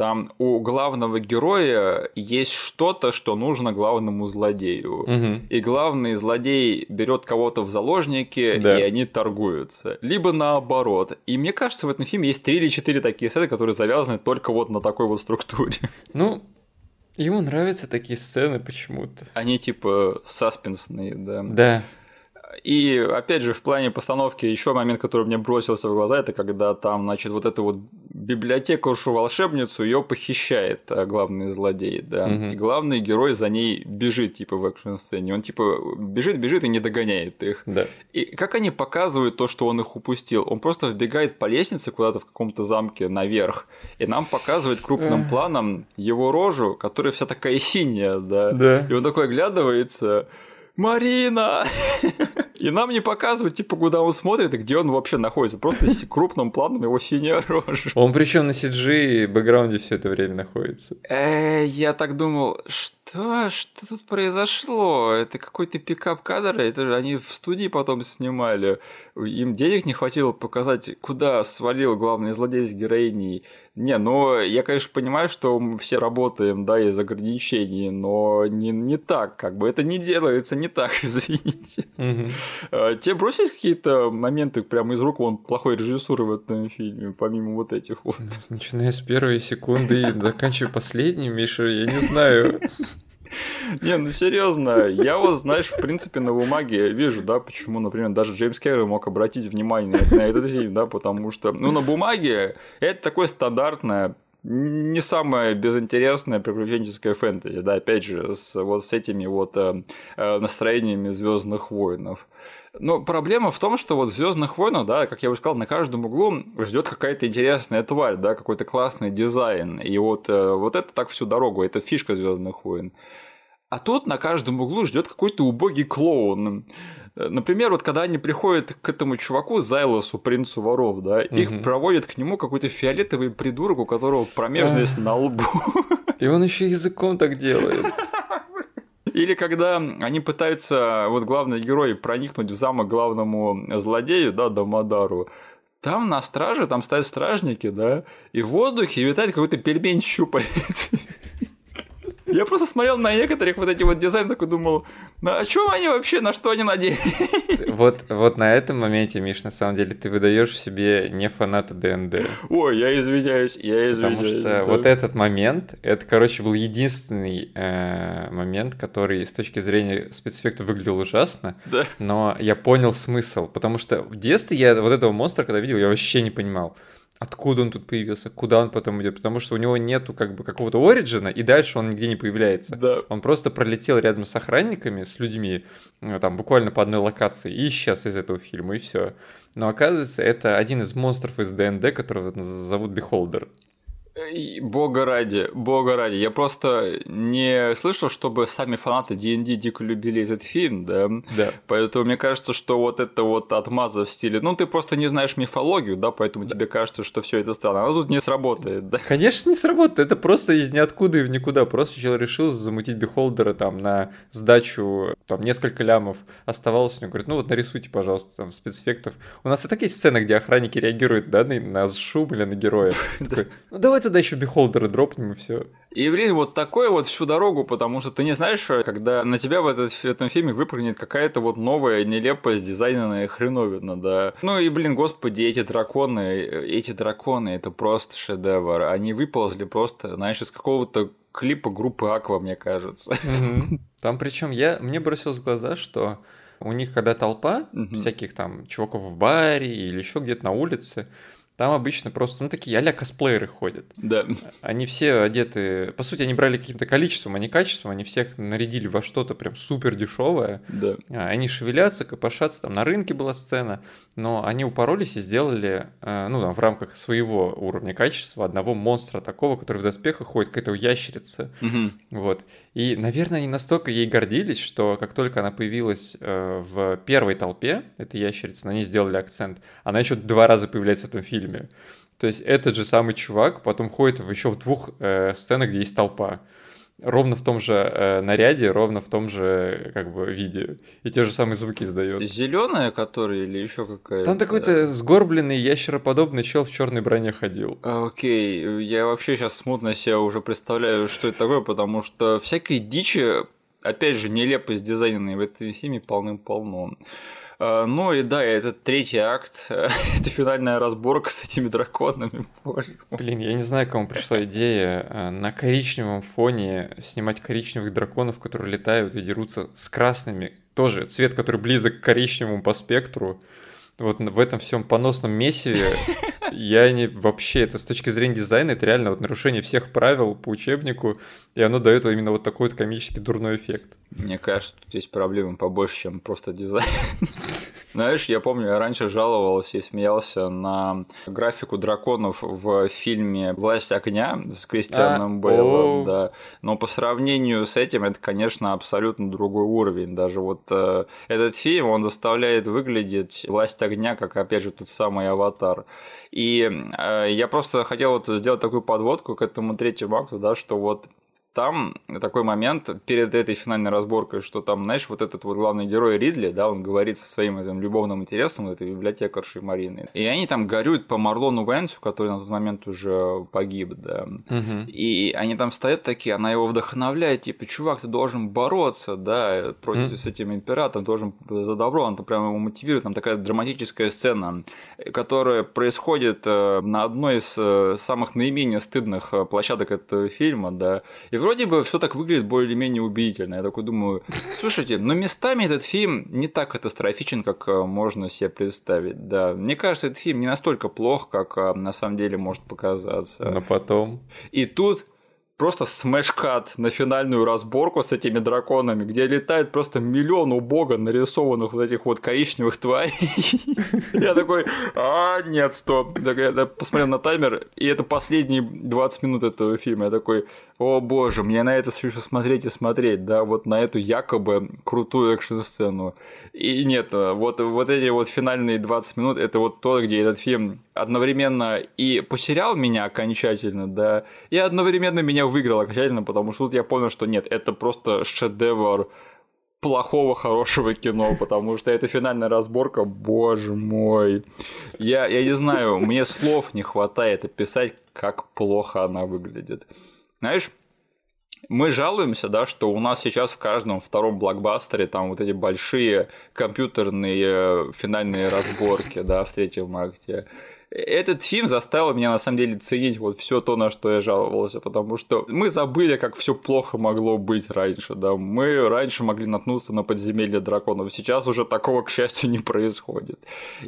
Speaker 1: там у главного героя есть что-то, что нужно главному злодею.
Speaker 2: Угу.
Speaker 1: И главный злодей берет кого-то в заложники, да. и они торгуются. Либо наоборот. И мне кажется, в этом фильме есть три или четыре такие сцены, которые завязаны только вот на такой вот структуре. [laughs]
Speaker 2: Ну, Ему нравятся такие сцены почему-то.
Speaker 1: Они типа саспенсные, да.
Speaker 2: Да.
Speaker 1: И опять же, в плане постановки еще момент, который мне бросился в глаза, это когда там, значит, вот эту вот библиотекаршу волшебницу ее похищает а, главный злодей, да. Угу. И главный герой за ней бежит, типа, в экшн-сцене. Он типа бежит, бежит и не догоняет их.
Speaker 2: Да.
Speaker 1: И как они показывают то, что он их упустил? Он просто вбегает по лестнице куда-то в каком-то замке наверх, и нам показывает крупным планом его рожу, которая вся такая синяя, да.
Speaker 2: Да.
Speaker 1: И он такой оглядывается. Марина! [laughs] И нам не показывают, типа, куда он смотрит и где он вообще находится. Просто с крупным планом его синяя [laughs] рожа.
Speaker 2: Он причем на CG бэкграунде все это время находится.
Speaker 1: Э, я так думал, что? Что тут произошло? Это какой-то пикап-кадр? Это же они в студии потом снимали. Им денег не хватило показать, куда свалил главный злодей с героиней. Не, ну, я, конечно, понимаю, что мы все работаем, да, из ограничений, но не, не так, как бы. Это не делается не так, [laughs] извините. Угу. Тебе бросились какие-то моменты прямо из рук, он плохой режиссуры в этом фильме, помимо вот этих вот?
Speaker 2: Начиная с первой секунды и заканчивая последней, Миша, я не знаю. [laughs] [laughs]
Speaker 1: Не, ну серьезно, я вот, знаешь, в принципе, на бумаге вижу, да, почему, например, даже Джеймс Керри мог обратить внимание на, этот фильм, да, потому что, ну, на бумаге это такое стандартное не самое безинтересное приключенческое фэнтези, да, опять же, с, вот с этими вот э, э настроениями Звездных воинов. Но проблема в том, что вот в Звездных войнах, да, как я уже сказал, на каждом углу ждет какая-то интересная тварь, да, какой-то классный дизайн. И вот, э, вот это так всю дорогу, это фишка Звездных войн. А тут на каждом углу ждет какой-то убогий клоун. Например, вот когда они приходят к этому чуваку, Зайлосу, принцу воров, да, угу. их проводят к нему какой-то фиолетовый придурок, у которого промежность на лбу.
Speaker 2: И он еще языком так [laughs] делает.
Speaker 1: Или когда они пытаются, вот главный герой, проникнуть в замок главному злодею, да, Дамадару, там на страже, там стоят стражники, да, и в воздухе витает какой-то пельмень щупалец. Я просто смотрел на некоторых вот эти вот дизайны, такой думал, ну о чем они вообще, на что они надеялись?
Speaker 2: Вот, вот на этом моменте, Миш, на самом деле, ты выдаешь в себе не фаната ДНД.
Speaker 1: Ой, я извиняюсь, я извиняюсь.
Speaker 2: Потому что да. вот этот момент, это, короче, был единственный э, момент, который с точки зрения спецэффекта выглядел ужасно,
Speaker 1: да.
Speaker 2: но я понял смысл, потому что в детстве я вот этого монстра, когда видел, я вообще не понимал откуда он тут появился, куда он потом идет, потому что у него нету как бы какого-то ориджина, и дальше он нигде не появляется.
Speaker 1: Да.
Speaker 2: Он просто пролетел рядом с охранниками, с людьми, э, там буквально по одной локации, и исчез из этого фильма, и все. Но оказывается, это один из монстров из ДНД, которого зовут Beholder.
Speaker 1: Бога ради, бога ради. Я просто не слышал, чтобы сами фанаты D&D дико любили этот фильм, да?
Speaker 2: Да.
Speaker 1: Поэтому мне кажется, что вот это вот отмаза в стиле, ну ты просто не знаешь мифологию, да, поэтому да. тебе кажется, что все это странно. Оно тут не сработает, да?
Speaker 2: Конечно, не сработает. Это просто из ниоткуда и в никуда. Просто человек решил замутить бихолдера там на сдачу там несколько лямов. Оставалось у него, говорит, ну вот нарисуйте, пожалуйста, там спецэффектов. У нас и так есть сцены, где охранники реагируют, да, на, на шум или на героя. [laughs] ну давай туда еще бихолдеры дропнем и все.
Speaker 1: И, блин, вот такой вот всю дорогу, потому что ты не знаешь, когда на тебя в, этот, в этом фильме выпрыгнет какая-то вот новая, нелепая, сдизайненная хреновина, да. Ну и, блин, господи, эти драконы, эти драконы, это просто шедевр. Они выползли просто, знаешь, из какого-то клипа группы Аква, мне кажется.
Speaker 2: Там причем я, мне бросилось в глаза, что у них когда толпа всяких там чуваков в баре или еще где-то на улице, там обычно просто, ну, такие а косплееры ходят.
Speaker 1: Да.
Speaker 2: Они все одеты... По сути, они брали каким-то количеством, а не качеством. Они всех нарядили во что-то прям супер дешевое.
Speaker 1: Да.
Speaker 2: А, они шевелятся, копошатся. Там на рынке была сцена. Но они упоролись и сделали, э, ну, там, в рамках своего уровня качества одного монстра такого, который в доспехах ходит, какая-то ящерица.
Speaker 1: Угу.
Speaker 2: Вот. И, наверное, они настолько ей гордились, что как только она появилась э, в первой толпе, этой ящерицы, на ней сделали акцент. Она еще два раза появляется в этом фильме фильме. То есть этот же самый чувак потом ходит в еще в двух э, сценах, где есть толпа. Ровно в том же э, наряде, ровно в том же как бы виде. И те же самые звуки издает.
Speaker 1: Зеленая, который или еще какая-то?
Speaker 2: Там такой-то сгорбленный ящероподобный чел в черной броне ходил.
Speaker 1: Окей, я вообще сейчас смутно себе уже представляю, что это такое, потому что всякой дичи, опять же, нелепость дизайнерной в этом фильме полным-полно. А, ну и да, этот третий акт, [laughs] это финальная разборка с этими драконами. Боже
Speaker 2: Блин, я не знаю, кому пришла идея а, на коричневом фоне снимать коричневых драконов, которые летают и дерутся с красными. Тоже цвет, который близок к коричневому по спектру вот в этом всем поносном месиве [laughs] я не вообще, это с точки зрения дизайна, это реально вот нарушение всех правил по учебнику, и оно дает именно вот такой вот комический дурной эффект.
Speaker 1: Мне кажется, тут есть проблемы побольше, чем просто дизайн. [laughs] Знаешь, я помню, я раньше жаловался и смеялся на графику драконов в фильме «Власть огня» с Кристианом а, Бейлом, да. Но по сравнению с этим, это, конечно, абсолютно другой уровень. Даже вот э, этот фильм, он заставляет выглядеть «Власть огня», как, опять же, тот самый «Аватар». И э, я просто хотел вот сделать такую подводку к этому третьему акту, да, что вот там такой момент перед этой финальной разборкой, что там, знаешь, вот этот вот главный герой Ридли, да, он говорит со своим этим любовным интересом, этой библиотекаршей Марины. И они там горюют по Марлону Венсу, который на тот момент уже погиб, да. Угу. И они там стоят такие, она его вдохновляет, типа, чувак, ты должен бороться, да, против угу. с этим императором, должен за добро, она там прямо его мотивирует, там такая драматическая сцена, которая происходит э, на одной из э, самых наименее стыдных э, площадок этого фильма, да, и вроде бы все так выглядит более-менее убедительно. Я такой думаю, [laughs] слушайте, но местами этот фильм не так катастрофичен, как э, можно себе представить. Да, мне кажется, этот фильм не настолько плох, как э, на самом деле может показаться.
Speaker 2: Но потом.
Speaker 1: И тут просто смешкат на финальную разборку с этими драконами, где летает просто миллион убого нарисованных вот этих вот коричневых тварей. [laughs] Я такой, а, нет, стоп. Я посмотрел на таймер, и это последние 20 минут этого фильма. Я такой, о боже, мне на это еще смотреть и смотреть, да, вот на эту якобы крутую экшн-сцену. И нет, вот, вот эти вот финальные 20 минут, это вот то, где этот фильм одновременно и потерял меня окончательно, да, и одновременно меня выиграл окончательно, потому что тут я понял, что нет, это просто шедевр плохого хорошего кино, потому что эта финальная разборка, боже мой. Я, я не знаю, мне слов не хватает описать, как плохо она выглядит. Знаешь, мы жалуемся, да, что у нас сейчас в каждом втором блокбастере там вот эти большие компьютерные э, финальные разборки, да, в третьем акте этот фильм заставил меня на самом деле ценить вот все то, на что я жаловался, потому что мы забыли, как все плохо могло быть раньше, да, мы раньше могли наткнуться на подземелье драконов, сейчас уже такого, к счастью, не происходит.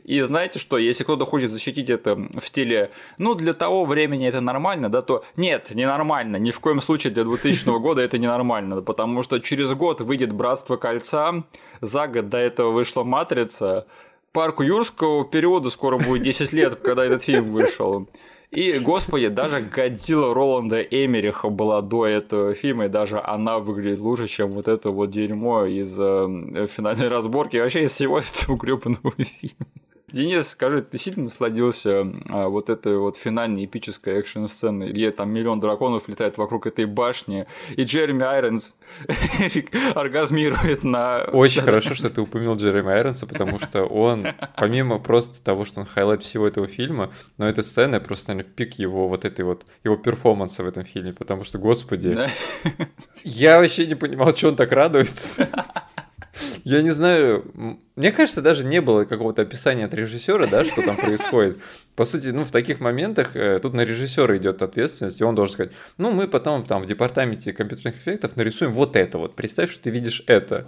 Speaker 1: И знаете что, если кто-то хочет защитить это в стиле, ну, для того времени это нормально, да, то нет, не нормально, ни в коем случае для 2000 года это не нормально, потому что через год выйдет Братство Кольца, за год до этого вышла Матрица, парку юрского периода скоро будет 10 лет, когда этот фильм вышел. И, господи, даже Годзилла Роланда Эмериха была до этого фильма, и даже она выглядит лучше, чем вот это вот дерьмо из э, финальной разборки, вообще из всего [laughs] этого гребаного фильма. Денис, скажи, ты сильно насладился а, вот этой вот финальной эпической экшн-сценой, где там миллион драконов летает вокруг этой башни, и Джереми Айронс [laughs] оргазмирует на...
Speaker 2: Очень [laughs] хорошо, что ты упомянул Джереми Айронса, потому что он, помимо просто того, что он хайлайт всего этого фильма, но эта сцена просто, наверное, пик его вот этой вот, его перформанса в этом фильме, потому что, господи, я вообще не понимал, что он так радуется. [laughs] Я не знаю, мне кажется, даже не было какого-то описания от режиссера, да, что там происходит. По сути, ну, в таких моментах э, тут на режиссера идет ответственность, и он должен сказать, ну, мы потом там в департаменте компьютерных эффектов нарисуем вот это вот, представь, что ты видишь это.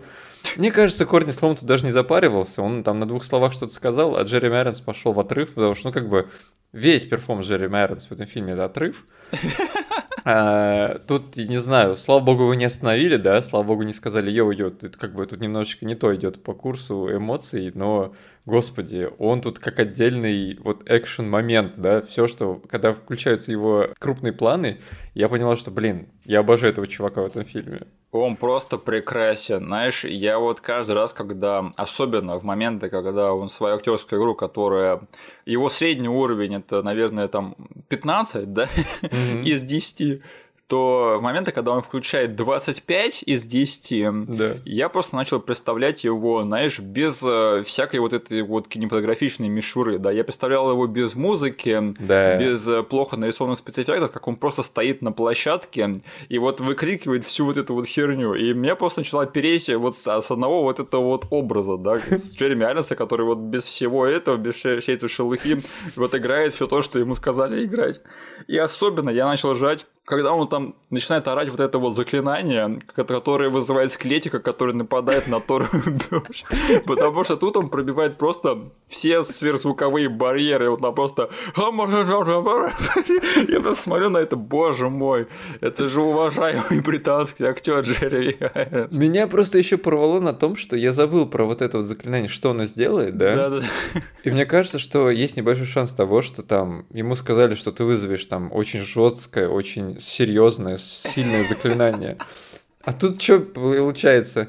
Speaker 2: Мне кажется, Кортни Соломон тут даже не запаривался, он там на двух словах что-то сказал, а Джереми Айронс пошел в отрыв, потому что, ну, как бы, весь перформанс Джереми Айронс в этом фильме – это отрыв. А, тут, не знаю, слава богу, его не остановили, да, слава богу, не сказали, йоу-йоу, как бы тут немножечко не то идет по курсу эмоций, но, господи, он тут как отдельный вот экшен момент, да, все, что, когда включаются его крупные планы, я понял, что, блин, я обожаю этого чувака в этом фильме.
Speaker 1: Он просто прекрасен. Знаешь, я вот каждый раз, когда, особенно в моменты, когда он свою актерскую игру, которая его средний уровень, это, наверное, там 15, да, mm-hmm. [laughs] из 10, то в моменты, когда он включает 25 из 10,
Speaker 2: да.
Speaker 1: я просто начал представлять его, знаешь, без э, всякой вот этой вот кинематографичной мишуры, да, я представлял его без музыки,
Speaker 2: да.
Speaker 1: без э, плохо нарисованных спецэффектов, как он просто стоит на площадке и вот выкрикивает всю вот эту вот херню, и меня просто начала переть вот с, с одного вот этого вот образа, да, [laughs] с Джереми Айронса, который вот без всего этого, без всей этой шелухи, вот играет все то, что ему сказали играть. И особенно я начал жать когда он там начинает орать вот это вот заклинание, которое вызывает скелетика, который нападает на Тору Потому что тут он пробивает просто все сверхзвуковые барьеры. Вот там просто... Я просто смотрю на это, боже мой, это же уважаемый британский актер Джерри
Speaker 2: Меня просто еще порвало на том, что я забыл про вот это вот заклинание, что оно сделает, да?
Speaker 1: Да, да.
Speaker 2: И мне кажется, что есть небольшой шанс того, что там ему сказали, что ты вызовешь там очень жесткое, очень серьезное, сильное заклинание. А тут что получается?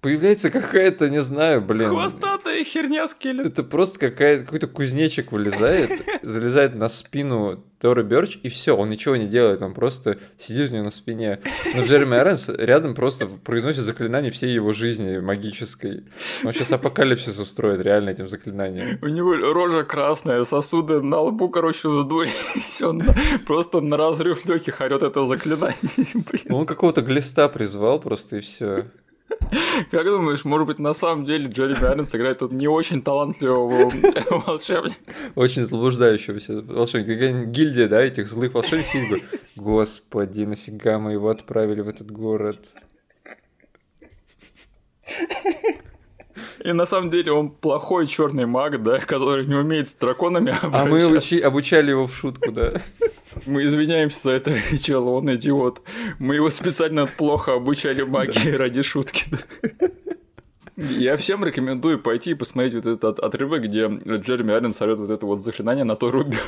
Speaker 2: Появляется какая-то, не знаю, блин.
Speaker 1: Хвостатая херня скелет.
Speaker 2: Это просто какая, какой-то кузнечик вылезает, залезает на спину Тора Берч, и все, он ничего не делает, он просто сидит у него на спине. Но Джереми Айронс рядом просто произносит заклинание всей его жизни магической. Он сейчас апокалипсис устроит реально этим заклинанием.
Speaker 1: У него рожа красная, сосуды на лбу, короче, вздулись. Он просто на разрыв легких орет это заклинание. [laughs]
Speaker 2: Он какого-то глиста призвал просто и все. [laughs]
Speaker 1: Как думаешь, может быть, на самом деле Джерри Айронс играет тут не очень талантливого [laughs] волшебника?
Speaker 2: Очень заблуждающегося волшебника. Какая гильдия, да, этих злых волшебников. Господи, нафига мы его отправили в этот город?
Speaker 1: И на самом деле он плохой черный маг, да, который не умеет с драконами
Speaker 2: А мы учи, обучали его в шутку, да.
Speaker 1: Мы извиняемся за это, [laughs] чел, он идиот. Мы его специально плохо обучали магии да. ради шутки. Я всем рекомендую пойти и посмотреть вот этот отрывок, где Джереми Аллен сорет вот это вот заклинание на то рубеж.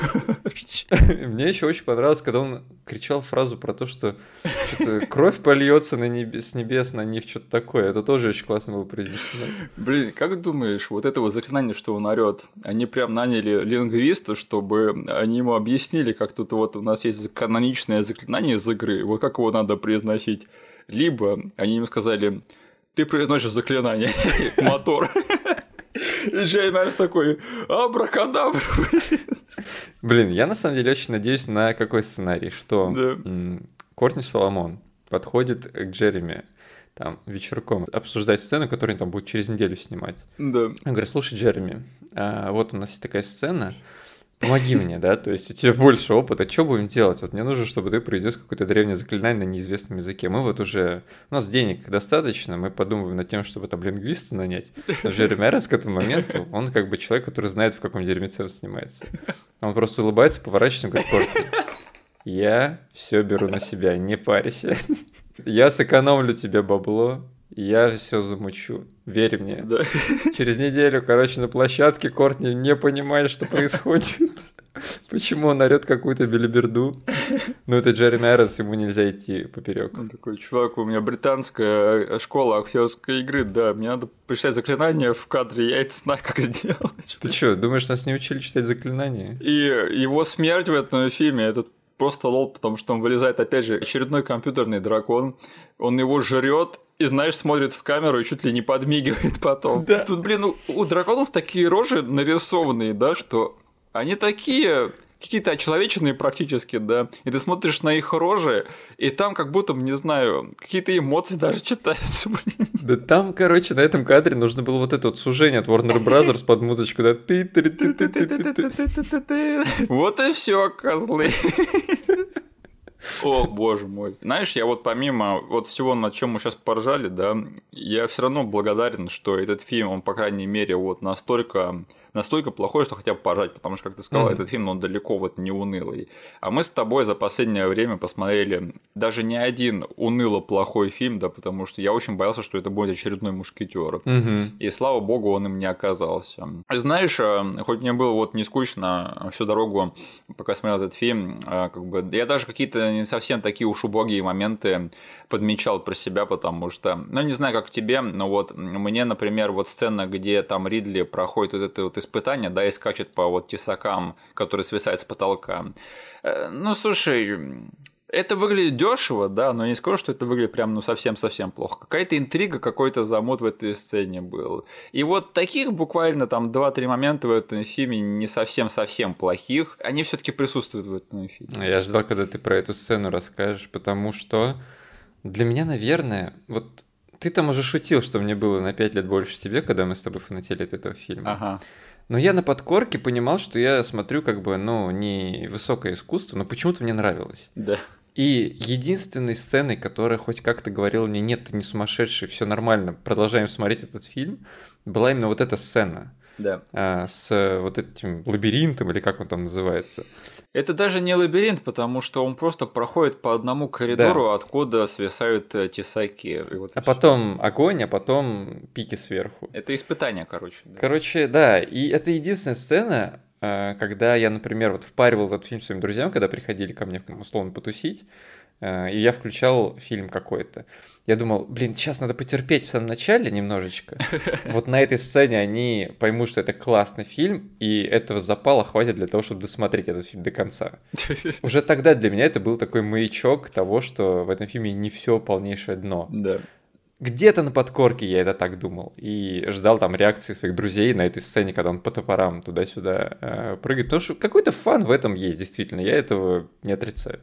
Speaker 1: [laughs]
Speaker 2: Мне еще очень понравилось, когда он кричал фразу про то, что кровь польется на небес, с небес на них, что-то такое. Это тоже очень классно было произнесено.
Speaker 1: Блин, как думаешь, вот это вот заклинание, что он орет, они прям наняли лингвиста, чтобы они ему объяснили, как тут вот у нас есть каноничное заклинание из игры, вот как его надо произносить. Либо они ему сказали, ты произносишь заклинание, [laughs] мотор. И Джей такой, абракадабра.
Speaker 2: Блин, я на самом деле очень надеюсь на какой сценарий, что да. Кортни Соломон подходит к Джереми там вечерком обсуждать сцену, которую они там будут через неделю снимать.
Speaker 1: Да.
Speaker 2: Он говорит, слушай, Джереми, а вот у нас есть такая сцена, помоги мне, да, то есть у тебя больше опыта, что будем делать? Вот мне нужно, чтобы ты произнес какое-то древнее заклинание на неизвестном языке. Мы вот уже, у нас денег достаточно, мы подумываем над тем, чтобы там лингвиста нанять. Но Джереми Айронс к этому моменту, он как бы человек, который знает, в каком дерьмеце он снимается. Он просто улыбается, поворачивается говорит, Корпи, я все беру на себя, не парься. Я сэкономлю тебе бабло, я все замучу. Верь мне.
Speaker 1: Да.
Speaker 2: Через неделю, короче, на площадке Кортни не понимает, что происходит. Почему он орет какую-то белиберду? Ну, это Джереми Айронс, ему нельзя идти поперек.
Speaker 1: Он такой, чувак, у меня британская школа актерской игры, да, мне надо прочитать заклинания в кадре, я это знаю, как сделать.
Speaker 2: Ты что, думаешь, нас не учили читать заклинания?
Speaker 1: И его смерть в этом фильме, этот просто лол, потому что он вылезает, опять же, очередной компьютерный дракон, он его жрет, и, знаешь, смотрит в камеру и чуть ли не подмигивает потом.
Speaker 2: Да.
Speaker 1: Тут, блин, у, у драконов такие рожи нарисованные, да, что они такие какие-то очеловеченные практически, да, и ты смотришь на их рожи, и там как будто, не знаю, какие-то эмоции даже читаются, [laughs] блин.
Speaker 2: Да там, короче, на этом кадре нужно было вот это вот сужение от Warner Brothers под музычку, да, ты ты ты ты ты ты
Speaker 1: ты Вот и все, козлы. О, боже мой. Знаешь, я вот помимо вот всего, над чем мы сейчас поржали, да, я все равно благодарен, что этот фильм, он, по крайней мере, вот настолько настолько плохой, что хотя бы пожать, потому что, как ты сказал, mm-hmm. этот фильм, он далеко вот не унылый. А мы с тобой за последнее время посмотрели даже не один уныло плохой фильм, да, потому что я очень боялся, что это будет очередной мушкетер.
Speaker 2: Mm-hmm.
Speaker 1: И слава богу, он им не оказался. Знаешь, э, хоть мне было вот не скучно всю дорогу, пока смотрел этот фильм, э, как бы я даже какие-то не совсем такие уж убогие моменты подмечал про себя, потому что, ну не знаю, как тебе, но вот мне, например, вот сцена, где там Ридли проходит вот это вот испытание, да, и скачет по вот тесакам, которые свисают с потолка. Э, ну, слушай, Это выглядит дешево, да, но не скажу, что это выглядит прям ну совсем-совсем плохо. Какая-то интрига, какой-то замут в этой сцене был. И вот таких буквально там 2-3 момента в этом фильме не совсем-совсем плохих, они все таки присутствуют в этом фильме.
Speaker 2: Я ждал, когда ты про эту сцену расскажешь, потому что для меня, наверное, вот ты там уже шутил, что мне было на 5 лет больше тебе, когда мы с тобой фанатели от этого фильма.
Speaker 1: Ага.
Speaker 2: Но я на подкорке понимал, что я смотрю как бы, ну, не высокое искусство, но почему-то мне нравилось.
Speaker 1: Да.
Speaker 2: И единственной сценой, которая хоть как-то говорила мне, нет, ты не сумасшедший, все нормально, продолжаем смотреть этот фильм, была именно вот эта сцена.
Speaker 1: Да.
Speaker 2: А, с вот этим лабиринтом, или как он там называется.
Speaker 1: Это даже не лабиринт, потому что он просто проходит по одному коридору, да. откуда свисают э, тесаки.
Speaker 2: вот а потом огонь, а потом пики сверху.
Speaker 1: Это испытание, короче.
Speaker 2: Да. Короче, да. И это единственная сцена, э, когда я, например, вот впаривал этот фильм своим друзьям, когда приходили ко мне условно потусить, э, и я включал фильм какой-то. Я думал, блин, сейчас надо потерпеть в самом начале немножечко. [laughs] Вот на этой сцене они поймут, что это классный фильм, и этого запала хватит для того, чтобы досмотреть этот фильм до конца. [laughs] Уже тогда для меня это был такой маячок того, что в этом фильме не все полнейшее дно.
Speaker 1: Да.
Speaker 2: Где-то на подкорке я это так думал. И ждал там реакции своих друзей на этой сцене, когда он по топорам туда-сюда э, прыгает. Потому что какой-то фан в этом есть, действительно. Я этого не отрицаю.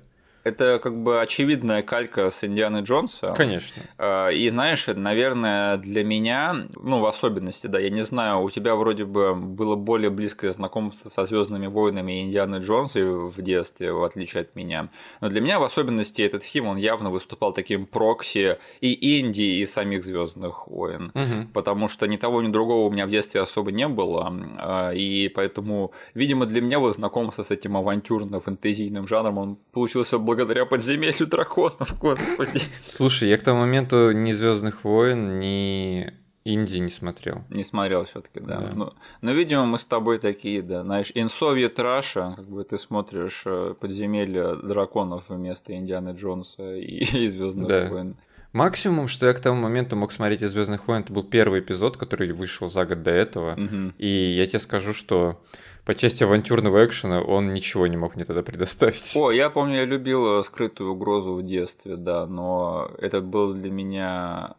Speaker 1: Это как бы очевидная калька с Индианы Джонса.
Speaker 2: Конечно.
Speaker 1: А, и знаешь, наверное, для меня, ну, в особенности, да, я не знаю, у тебя вроде бы было более близкое знакомство со Звездными войнами и Индианы Джонса в детстве, в отличие от меня. Но для меня в особенности этот фильм, он явно выступал таким прокси и Индии, и самих Звездных войн.
Speaker 2: Угу.
Speaker 1: Потому что ни того, ни другого у меня в детстве особо не было. А, и поэтому, видимо, для меня вот знакомство с этим авантюрно-фэнтезийным жанром, он получился благодаря подземелью драконов, господи.
Speaker 2: Слушай, я к тому моменту ни Звездных войн, ни Индии не смотрел.
Speaker 1: Не смотрел все-таки, да. да. Но, но, видимо, мы с тобой такие, да. Знаешь, in Soviet Russia, как бы ты смотришь э, подземелье драконов вместо Индианы Джонса и, и Звездных да. войн.
Speaker 2: Максимум, что я к тому моменту мог смотреть из Звездных войн, это был первый эпизод, который вышел за год до этого.
Speaker 1: Угу.
Speaker 2: И я тебе скажу, что по части авантюрного экшена он ничего не мог мне тогда предоставить.
Speaker 1: О, я помню, я любил скрытую угрозу в детстве, да, но это был для меня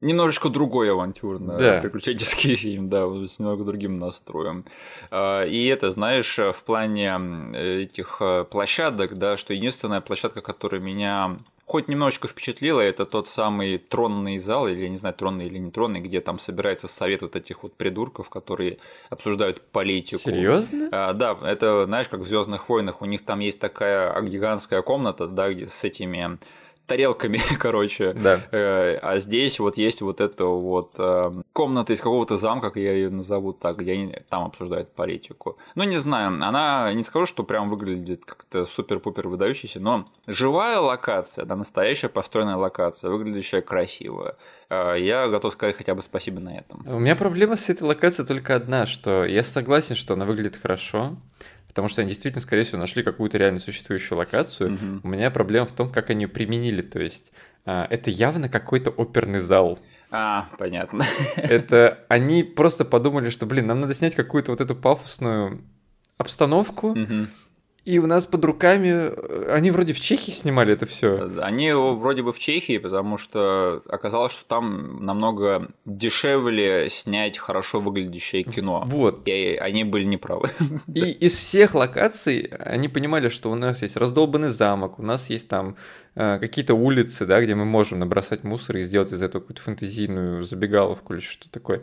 Speaker 1: немножечко другой авантюрный да. приключенческий [laughs] фильм, да, с немного другим настроем. А, и это, знаешь, в плане этих э, площадок, да, что единственная площадка, которая меня хоть немножечко впечатлило, это тот самый тронный зал, или я не знаю, тронный или не тронный, где там собирается совет вот этих вот придурков, которые обсуждают политику.
Speaker 2: Серьезно?
Speaker 1: А, да, это, знаешь, как в Звездных войнах, у них там есть такая гигантская комната, да, с этими тарелками, [laughs] короче.
Speaker 2: Да.
Speaker 1: Э, а здесь вот есть вот эта вот э, комната из какого-то замка, как я ее назову так, где они там обсуждают политику. Ну, не знаю, она, не скажу, что прям выглядит как-то супер-пупер выдающийся, но живая локация, да, настоящая построенная локация, выглядящая красиво. Э, я готов сказать хотя бы спасибо на этом.
Speaker 2: У меня проблема с этой локацией только одна, что я согласен, что она выглядит хорошо, потому что они действительно, скорее всего, нашли какую-то реально существующую локацию.
Speaker 1: Угу.
Speaker 2: У меня проблема в том, как они ее применили. То есть а, это явно какой-то оперный зал.
Speaker 1: А, понятно. [laughs]
Speaker 2: Это они просто подумали, что, блин, нам надо снять какую-то вот эту пафосную обстановку.
Speaker 1: Угу.
Speaker 2: И у нас под руками, э, они вроде в Чехии снимали это все.
Speaker 1: Они вроде бы в Чехии, потому что оказалось, что там намного дешевле снять хорошо выглядящее кино.
Speaker 2: Вот.
Speaker 1: И они были неправы.
Speaker 2: И из всех локаций они понимали, что у нас есть раздолбанный замок, у нас есть там э, какие-то улицы, да, где мы можем набросать мусор и сделать из этого какую-то фэнтезийную забегаловку или что-то такое.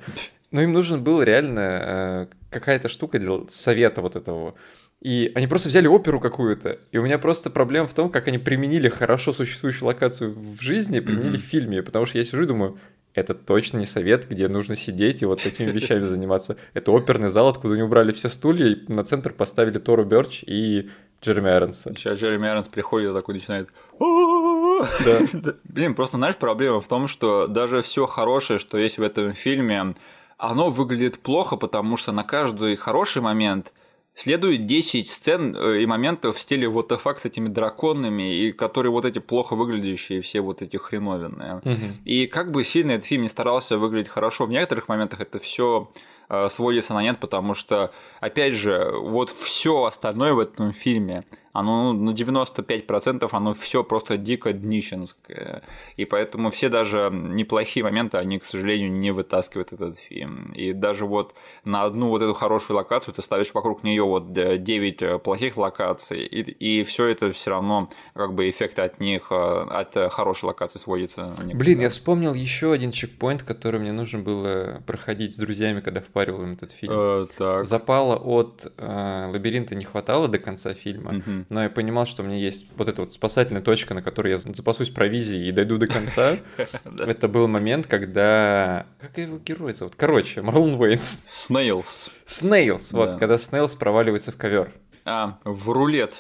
Speaker 2: Но им нужен был реально э, какая-то штука для совета вот этого и они просто взяли оперу какую-то. И у меня просто проблема в том, как они применили хорошо существующую локацию в жизни, применили mm-hmm. в фильме. Потому что я сижу и думаю, это точно не совет, где нужно сидеть и вот такими [laughs] вещами заниматься. Это оперный зал, откуда они убрали все стулья и на центр поставили Тору Бёрч и Джереми Айронса.
Speaker 1: Сейчас Джереми Айронс приходит и такой начинает... [laughs]
Speaker 2: Да.
Speaker 1: Блин, просто знаешь, проблема в том, что даже все хорошее, что есть в этом фильме, оно выглядит плохо, потому что на каждый хороший момент – Следует 10 сцен э, и моментов в стиле вот WTF с этими драконами, и которые вот эти плохо выглядящие, все вот эти хреновины.
Speaker 2: Угу.
Speaker 1: И как бы сильно этот фильм не старался выглядеть хорошо, в некоторых моментах это все э, сводится на нет, потому что, опять же, вот все остальное в этом фильме оно на 95% оно все просто дико днищенское. И поэтому все даже неплохие моменты, они, к сожалению, не вытаскивают этот фильм. И даже вот на одну вот эту хорошую локацию ты ставишь вокруг нее вот 9 э, плохих локаций, и, и все это все равно как бы эффект от них, э, от хорошей локации сводится.
Speaker 2: Блин, я вспомнил еще один чекпоинт, который мне нужно было проходить с друзьями, когда впаривал им этот фильм. Э, так. Запала от э, лабиринта не хватало до конца фильма. Угу но я понимал, что у меня есть вот эта вот спасательная точка, на которой я запасусь провизией и дойду до конца. [laughs] Это был момент, когда... Как его герой зовут? Короче, Марлон Уэйнс.
Speaker 1: Снейлс.
Speaker 2: Снейлс, вот, когда Снейлс проваливается в ковер.
Speaker 1: А, в рулет.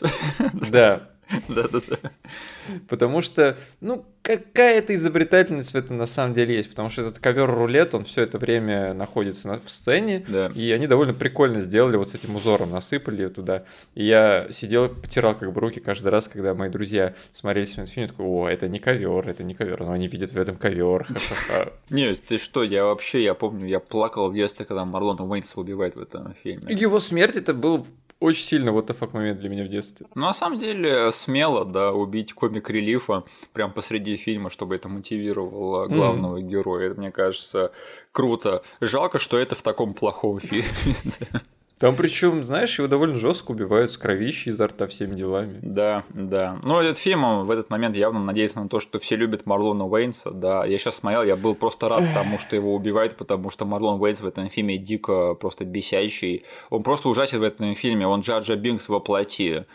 Speaker 2: Да, [laughs] да-да-да. Потому что, ну, какая-то изобретательность в этом на самом деле есть, потому что этот ковер-рулет, он все это время находится в сцене, да. и они довольно прикольно сделали вот с этим узором, насыпали туда. И я сидел, потирал как бы руки каждый раз, когда мои друзья смотрели этот фильм, такой, о, это не ковер, это не ковер, но они видят в этом ковер. [laughs]
Speaker 1: Нет, ты что, я вообще, я помню, я плакал в детстве, когда Марлон Уэйнса убивает в этом фильме.
Speaker 2: Его смерть это был очень сильно вот the fuck момент для меня в детстве.
Speaker 1: Ну, на самом деле, смело, да, убить комик релифа прям посреди фильма, чтобы это мотивировало главного mm. героя. Это, мне кажется, круто. Жалко, что это в таком плохом [laughs] фильме.
Speaker 2: Там причем, знаешь, его довольно жестко убивают с кровищей изо рта всеми делами.
Speaker 1: Да, да. Но этот фильм, он в этот момент явно надеется на то, что все любят Марлона Уэйнса, да. Я сейчас смотрел, я был просто рад тому, что его убивают, потому что Марлон Уэйнс в этом фильме дико просто бесящий. Он просто ужасен в этом фильме, он Джаджа Бинкс воплоти.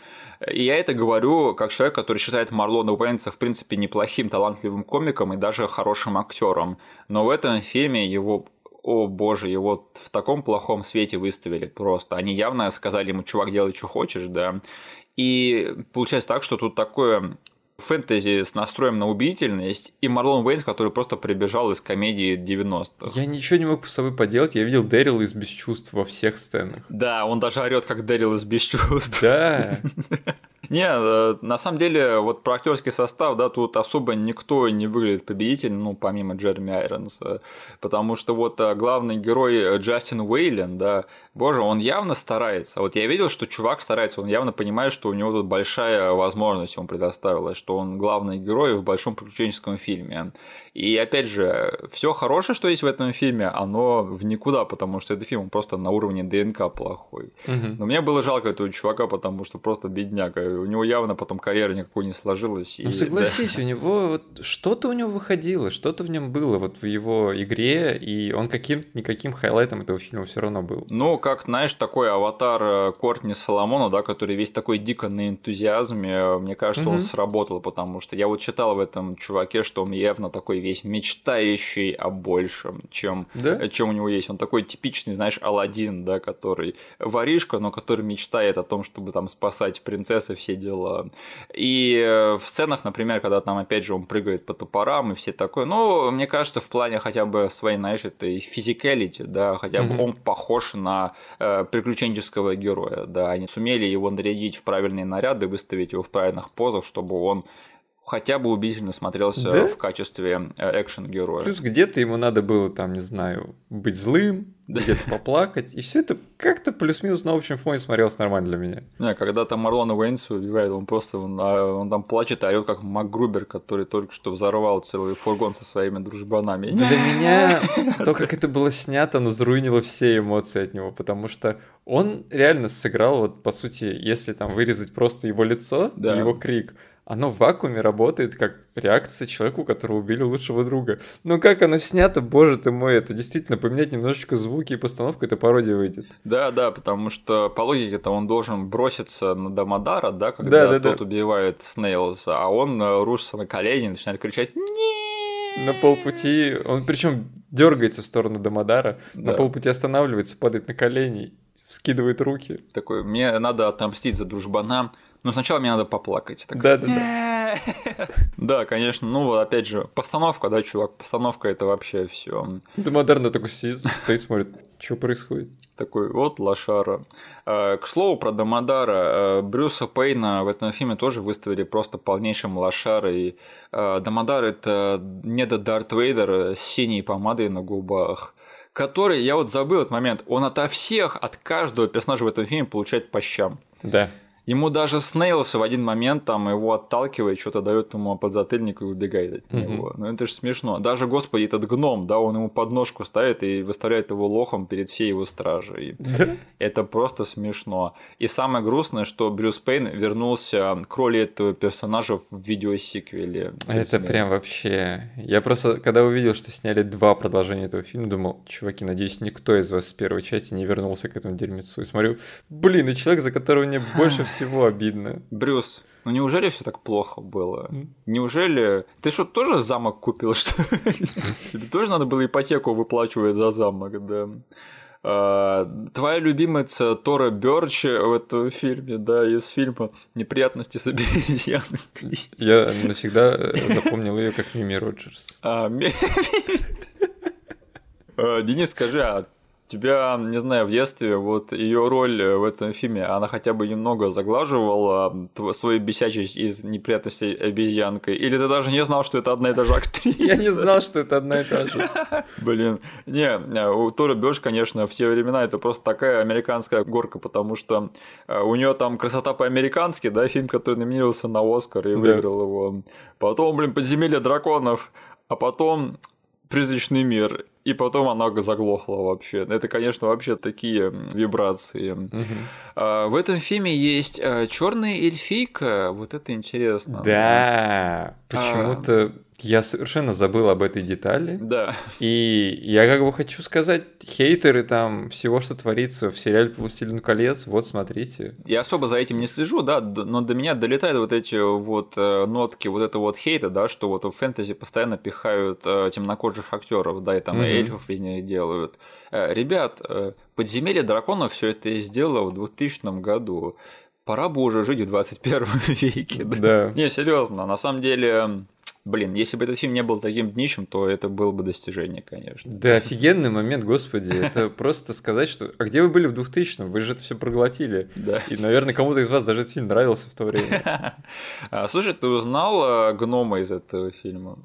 Speaker 1: И я это говорю как человек, который считает Марлона Уэйнса в принципе неплохим, талантливым комиком и даже хорошим актером. Но в этом фильме его о боже, его в таком плохом свете выставили просто. Они явно сказали ему, чувак, делай, что хочешь, да. И получается так, что тут такое фэнтези с настроем на убийительность, и Марлон Уэйнс, который просто прибежал из комедии 90-х.
Speaker 2: Я ничего не мог с собой поделать, я видел Дэрил из «Без чувств» во всех сценах.
Speaker 1: Да, он даже орет как Дэрил из «Без чувств».
Speaker 2: Да. [laughs]
Speaker 1: Не, э, на самом деле, вот про актерский состав, да, тут особо никто не выглядит победителем, ну, помимо Джереми Айронса, потому что вот э, главный герой Джастин Уэйлен, да, боже, он явно старается. Вот я видел, что чувак старается, он явно понимает, что у него тут большая возможность ему предоставилась, что он главный герой в большом приключенческом фильме. И опять же, все хорошее, что есть в этом фильме, оно в никуда, потому что этот фильм просто на уровне ДНК плохой. Угу. Но мне было жалко этого чувака, потому что просто бедняга. У него явно потом карьера никакой не сложилась.
Speaker 2: Ну и, согласись, да. у него вот что-то у него выходило, что-то в нем было вот в его игре, и он каким-никаким хайлайтом этого фильма все равно был.
Speaker 1: Ну, как, знаешь, такой аватар э, Кортни Соломона, да, который весь такой дико на энтузиазме, мне кажется, угу. он сработал, потому что я вот читал в этом чуваке, что он явно такой весь мечтающий о большем, чем, да? чем у него есть. Он такой типичный, знаешь, Алладин, да, который воришка, но который мечтает о том, чтобы там спасать принцессы, все дела. И э, в сценах, например, когда там опять же он прыгает по топорам и все такое, ну, мне кажется, в плане хотя бы своей, знаешь, этой физикалити, да, хотя бы mm-hmm. он похож на э, приключенческого героя, да, они сумели его нарядить в правильные наряды, выставить его в правильных позах, чтобы он хотя бы убедительно смотрелся да? в качестве э, экшен-героя.
Speaker 2: Плюс где-то ему надо было, там, не знаю, быть злым, где-то поплакать, и все это как-то плюс-минус на общем фоне смотрелось нормально для меня.
Speaker 1: Не, когда там Марлона Уэйнса убивает, он просто, он, а, он там плачет и орёт, как МакГрубер, который только что взорвал целый фургон со своими дружбанами.
Speaker 2: Для [laughs] меня то, как это было снято, оно заруинило все эмоции от него, потому что он реально сыграл, вот, по сути, если там вырезать просто его лицо, да. его крик, оно в вакууме работает как реакция человеку, которого убили лучшего друга. Но как оно снято, боже ты мой, это действительно поменять немножечко звуки и постановку, это пародия выйдет.
Speaker 1: Да, да, потому что по логике-то он должен броситься на Дамадара, да, когда да, да, тот да. убивает Снейлса, а он э, рушится на колени и начинает кричать «Нет!»
Speaker 2: На полпути, он причем дергается в сторону Дамадара, да. на полпути останавливается, падает на колени, вскидывает руки.
Speaker 1: Такой, мне надо отомстить за дружбана, но сначала мне надо поплакать.
Speaker 2: Так... Да, да, да. [laughs]
Speaker 1: Да, конечно. Ну, вот опять же, постановка, да, чувак, постановка это вообще все.
Speaker 2: Да, модерно такой сидит, стоит, смотрит, что происходит.
Speaker 1: Такой, вот лошара. А, к слову про Дамадара, а, Брюса Пейна в этом фильме тоже выставили просто полнейшим лошарой. А, Дамадар это не до Дарт Вейдер с синей помадой на губах который, я вот забыл этот момент, он ото всех, от каждого персонажа в этом фильме получает по щам.
Speaker 2: Да.
Speaker 1: Ему даже Снейлс в один момент там его отталкивает, что-то дает ему подзатыльник и убегает от него. Ну это же смешно. Даже, господи, этот гном, да, он ему подножку ставит и выставляет его лохом перед всей его стражей. Это просто смешно. И самое грустное, что Брюс Пейн вернулся к роли этого персонажа в видеосиквеле.
Speaker 2: Это прям вообще... Я просто, когда увидел, что сняли два продолжения этого фильма, думал, чуваки, надеюсь, никто из вас с первой части не вернулся к этому дерьмецу. И смотрю, блин, и человек, за которого мне [laughs] больше всего всего обидно.
Speaker 1: Брюс, ну неужели все так плохо было? Неужели... Ты что, тоже замок купил, что [laughs] Тебе тоже надо было ипотеку выплачивать за замок, да? А, твоя любимица Тора Бёрч в этом фильме, да, из фильма «Неприятности с обезьяной».
Speaker 2: Я навсегда э, запомнил ее как Мими Роджерс. А, [laughs]
Speaker 1: а, Денис, скажи, а тебя, не знаю, в детстве вот ее роль в этом фильме, она хотя бы немного заглаживала свою бесячесть из неприятностей обезьянкой? Или ты даже не знал, что это одна и та же актриса?
Speaker 2: Я не знал, что это одна и та же. [laughs]
Speaker 1: Блин, не, у Тора Бёш, конечно, в те времена это просто такая американская горка, потому что э, у нее там красота по-американски, да, фильм, который номинировался на Оскар и выиграл его. Потом, блин, подземелье драконов, а потом призрачный мир, и потом она заглохла вообще. Это, конечно, вообще такие вибрации. Угу. А, в этом фильме есть а, черная эльфийка, вот это интересно.
Speaker 2: Да, почему-то а... Я совершенно забыл об этой детали.
Speaker 1: Да.
Speaker 2: И я как бы хочу сказать, хейтеры там всего, что творится в сериале «Властелин колец», вот смотрите.
Speaker 1: Я особо за этим не слежу, да, но до меня долетают вот эти вот э, нотки вот этого вот хейта, да, что вот в фэнтези постоянно пихают э, темнокожих актеров, да, и там mm-hmm. Эльфов из них делают. Э, ребят, «Подземелье драконов» все это сделало в 2000 году. Пора бы уже жить в 21 [laughs] веке. Да.
Speaker 2: да.
Speaker 1: Не, серьезно, на самом деле Блин, если бы этот фильм не был таким днищем, то это было бы достижение, конечно.
Speaker 2: Да, офигенный момент, господи. Это [laughs] просто сказать, что... А где вы были в 2000-м? Вы же это все проглотили.
Speaker 1: Да.
Speaker 2: И, наверное, кому-то из вас даже этот фильм нравился в то время. [laughs]
Speaker 1: А, слушай, ты узнал гнома из этого фильма?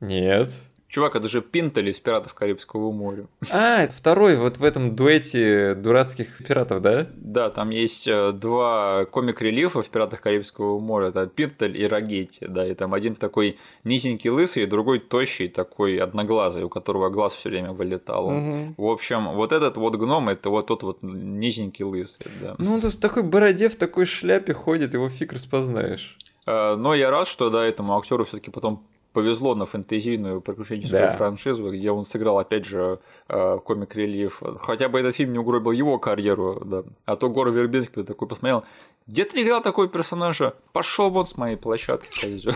Speaker 2: Нет.
Speaker 1: Чувак, это же Пинтель из «Пиратов Карибского моря».
Speaker 2: А, второй вот в этом дуэте дурацких пиратов, да?
Speaker 1: Да, там есть э, два комик-релифа в «Пиратах Карибского моря». Это Пинтель и Рогетти, да, и там один такой низенький лысый, другой тощий такой одноглазый, у которого глаз все время вылетал. Угу. В общем, вот этот вот гном, это вот тот вот низенький лысый, да.
Speaker 2: Ну, он в такой бороде, в такой шляпе ходит, его фиг распознаешь.
Speaker 1: Э, но я рад, что да, этому актеру все-таки потом повезло на фэнтезийную приключенческую да. франшизу, где он сыграл, опять же, э, комик-релиф. Хотя бы этот фильм не угробил его карьеру, да. А то Гор Вербинский такой посмотрел, где ты играл такого персонажа? Пошел вот с моей площадки, козел.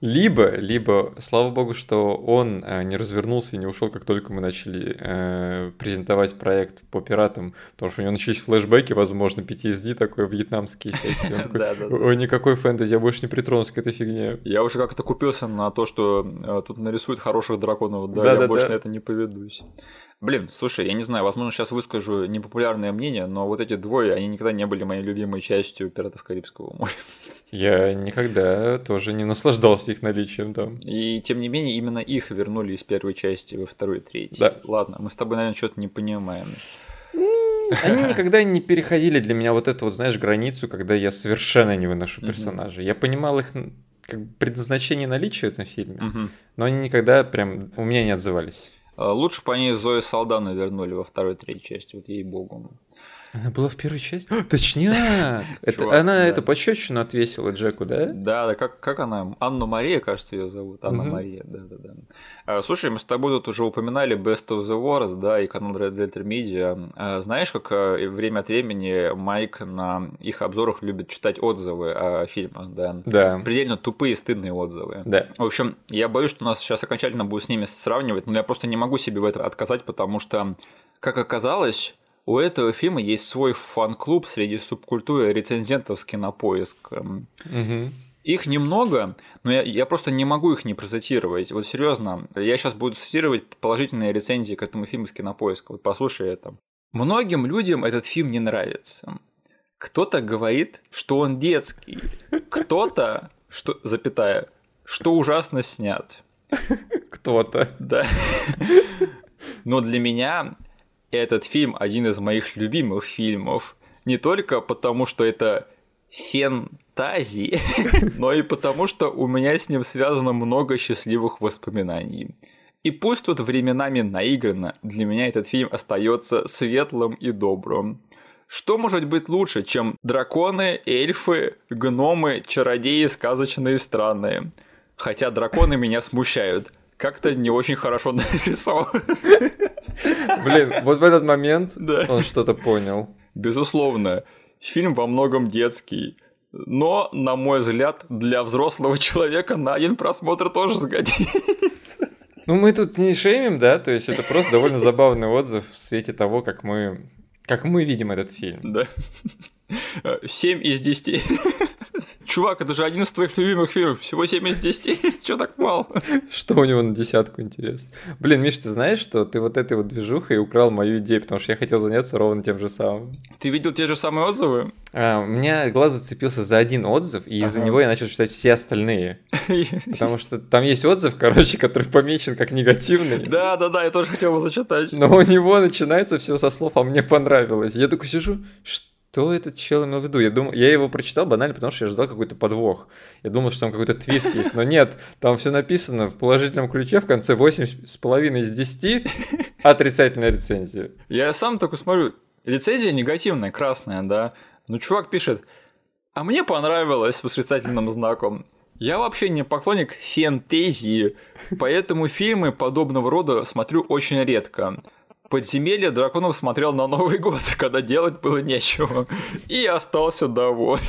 Speaker 2: Либо, либо, слава богу, что он э, не развернулся и не ушел, как только мы начали э, презентовать проект по пиратам, потому что у него начались флешбеки, возможно, PTSD такой вьетнамский всякий. [laughs] Ой, никакой фэнтези, я больше не притронусь к этой фигне.
Speaker 1: Я уже как-то купился на то, что э, тут нарисуют хороших драконов, да, я больше на это не поведусь. Блин, слушай, я не знаю, возможно, сейчас выскажу непопулярное мнение, но вот эти двое, они никогда не были моей любимой частью «Пиратов Карибского моря». [laughs]
Speaker 2: Я никогда тоже не наслаждался их наличием там.
Speaker 1: И тем не менее, именно их вернули из первой части во второй и третью.
Speaker 2: Да.
Speaker 1: Ладно, мы с тобой, наверное, что-то не понимаем.
Speaker 2: Они никогда не переходили для меня вот эту вот, знаешь, границу, когда я совершенно не выношу персонажей. Я понимал их как предназначение наличия в этом фильме, но они никогда прям у меня не отзывались.
Speaker 1: Лучше бы они Зои Салдана вернули во второй, третьей части, вот ей-богу.
Speaker 2: Она была в первой части? [gasps] Точняк! Это, Чувак, она да. эту пощечину отвесила Джеку, да?
Speaker 1: Да, да, как, как она? Анна Мария, кажется, ее зовут. Анна угу. Мария, да, да, да. А, слушай, мы с тобой тут уже упоминали Best of the Wars, да, и канал Delta Media. А, знаешь, как а, время от времени Майк на их обзорах любит читать отзывы о фильмах, да?
Speaker 2: Да.
Speaker 1: Предельно тупые, стыдные отзывы.
Speaker 2: Да.
Speaker 1: В общем, я боюсь, что нас сейчас окончательно будет с ними сравнивать, но я просто не могу себе в это отказать, потому что, как оказалось, у этого фильма есть свой фан-клуб среди субкультуры рецензентов с кинопоиск.
Speaker 2: Угу.
Speaker 1: Их немного, но я, я просто не могу их не процитировать. Вот серьезно, я сейчас буду цитировать положительные рецензии к этому фильму с кинопоиска. Вот послушай это. Многим людям этот фильм не нравится. Кто-то говорит, что он детский. Кто-то, что, запятая, что ужасно снят.
Speaker 2: Кто-то.
Speaker 1: Да. Но для меня этот фильм один из моих любимых фильмов. Не только потому, что это фантазии, [laughs] но и потому, что у меня с ним связано много счастливых воспоминаний. И пусть тут временами наиграно, для меня этот фильм остается светлым и добрым. Что может быть лучше, чем драконы, эльфы, гномы, чародеи сказочные и странные? Хотя драконы меня смущают. Как-то не очень хорошо [laughs] нарисован.
Speaker 2: Блин, вот в этот момент он что-то понял.
Speaker 1: Безусловно, фильм во многом детский. Но, на мой взгляд, для взрослого человека на один просмотр тоже сгодится.
Speaker 2: Ну, мы тут не шеймим, да? То есть это просто довольно забавный отзыв в свете того, как мы, как мы видим этот фильм.
Speaker 1: Да. 7 из 10. Чувак, это же один из твоих любимых фильмов. Всего 7 из 10. [laughs] Чё так мало?
Speaker 2: Что у него на десятку, интересно? Блин, Миш, ты знаешь, что ты вот этой вот движухой украл мою идею, потому что я хотел заняться ровно тем же самым.
Speaker 1: Ты видел те же самые отзывы?
Speaker 2: А, у меня глаз зацепился за один отзыв, и ага. из-за него я начал читать все остальные. [laughs] Потому что там есть отзыв, короче, который помечен как негативный.
Speaker 1: Да, да, да, я тоже хотел его зачитать.
Speaker 2: Но у него начинается все со слов, а мне понравилось. Я такой сижу, что что этот чел имел в виду? Я, думал, я его прочитал банально, потому что я ждал какой-то подвох. Я думал, что там какой-то твист есть, но нет, там все написано в положительном ключе, в конце 8,5 из 10, отрицательная рецензия.
Speaker 1: Я сам только смотрю, рецензия негативная, красная, да, но чувак пишет, а мне понравилось с восклицательным знаком. Я вообще не поклонник фэнтезии, поэтому фильмы подобного рода смотрю очень редко. Подземелье драконов смотрел на Новый год, [laughs] когда делать было нечего, и остался доволен.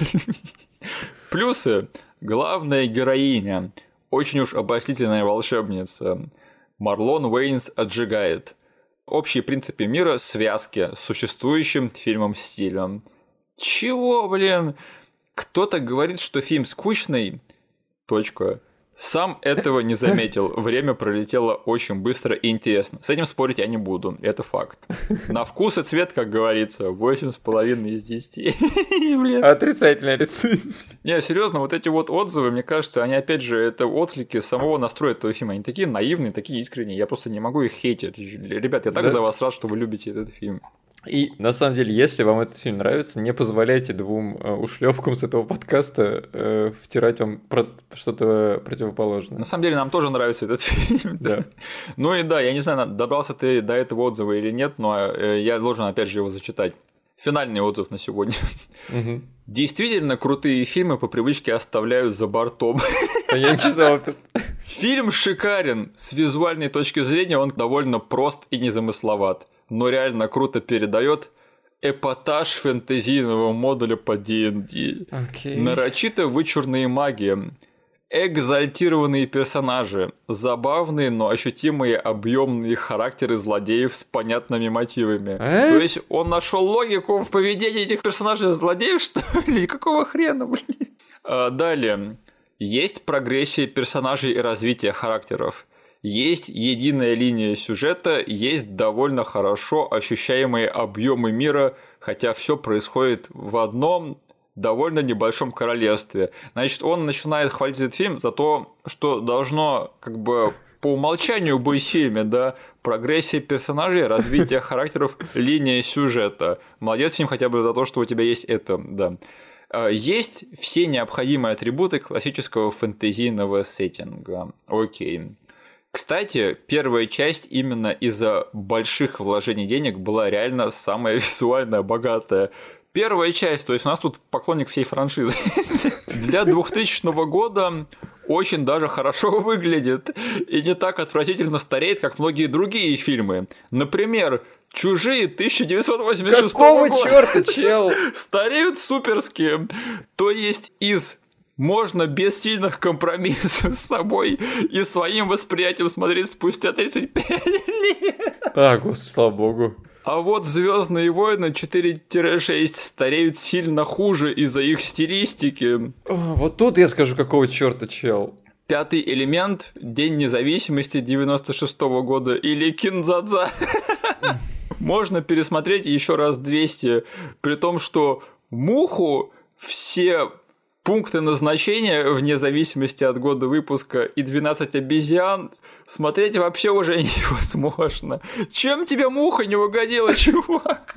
Speaker 1: [laughs] Плюсы. Главная героиня. Очень уж обольстительная волшебница. Марлон Уэйнс отжигает. Общие принципы мира связки с существующим фильмом стилем. Чего, блин? Кто-то говорит, что фильм скучный. Точка. Сам этого не заметил. Время пролетело очень быстро и интересно. С этим спорить я не буду, это факт. На вкус и цвет, как говорится, 8,5 из 10. [laughs]
Speaker 2: Отрицательная рецензия.
Speaker 1: Не, серьезно, вот эти вот отзывы, мне кажется, они опять же, это отклики самого настроя этого фильма. Они такие наивные, такие искренние. Я просто не могу их хейтить. Ребят, я так да? за вас рад, что вы любите этот фильм.
Speaker 2: И на самом деле, если вам этот фильм нравится, не позволяйте двум э, ушлепкам с этого подкаста э, втирать вам про что-то противоположное.
Speaker 1: На самом деле, нам тоже нравится этот [laughs] фильм. Да. ну и да, я не знаю, добрался ты до этого отзыва или нет, но э, я должен опять же его зачитать. Финальный отзыв на сегодня. Угу. Действительно крутые фильмы по привычке оставляют за бортом.
Speaker 2: А я не читал это.
Speaker 1: Фильм шикарен. С визуальной точки зрения он довольно прост и незамысловат но реально круто передает эпатаж фэнтезийного модуля по D&D. Okay. Нарочито вычурные магии. Экзальтированные персонажи, забавные, но ощутимые объемные характеры злодеев с понятными мотивами. Э? То есть он нашел логику в поведении этих персонажей злодеев, что ли? [laughs] Какого хрена, блин? А, далее. Есть прогрессия персонажей и развитие характеров есть единая линия сюжета, есть довольно хорошо ощущаемые объемы мира, хотя все происходит в одном довольно небольшом королевстве. Значит, он начинает хвалить этот фильм за то, что должно как бы по умолчанию быть в фильме, да, прогрессия персонажей, развитие характеров, линия сюжета. Молодец фильм хотя бы за то, что у тебя есть это, да. А, есть все необходимые атрибуты классического фэнтезийного сеттинга. Окей. Кстати, первая часть именно из-за больших вложений денег была реально самая [laughs] визуально богатая. Первая часть, то есть у нас тут поклонник всей франшизы. [laughs] Для 2000 года очень даже хорошо [laughs] выглядит и не так отвратительно стареет, как многие другие фильмы. Например, Чужие 1986
Speaker 2: Какого года. Какого черта, чел?
Speaker 1: Стареют суперски. То есть из можно без сильных компромиссов с собой и своим восприятием смотреть спустя 35 лет.
Speaker 2: А, господи, слава богу.
Speaker 1: А вот Звездные войны 4-6 стареют сильно хуже из-за их стилистики.
Speaker 2: Вот тут я скажу, какого черта, чел.
Speaker 1: Пятый элемент День независимости 96 -го года или Кинзадза. Можно пересмотреть еще раз 200, при том, что муху все пункты назначения, вне зависимости от года выпуска, и 12 обезьян, смотреть вообще уже [laughs] невозможно. Чем тебе муха не угодила, [laughs] чувак?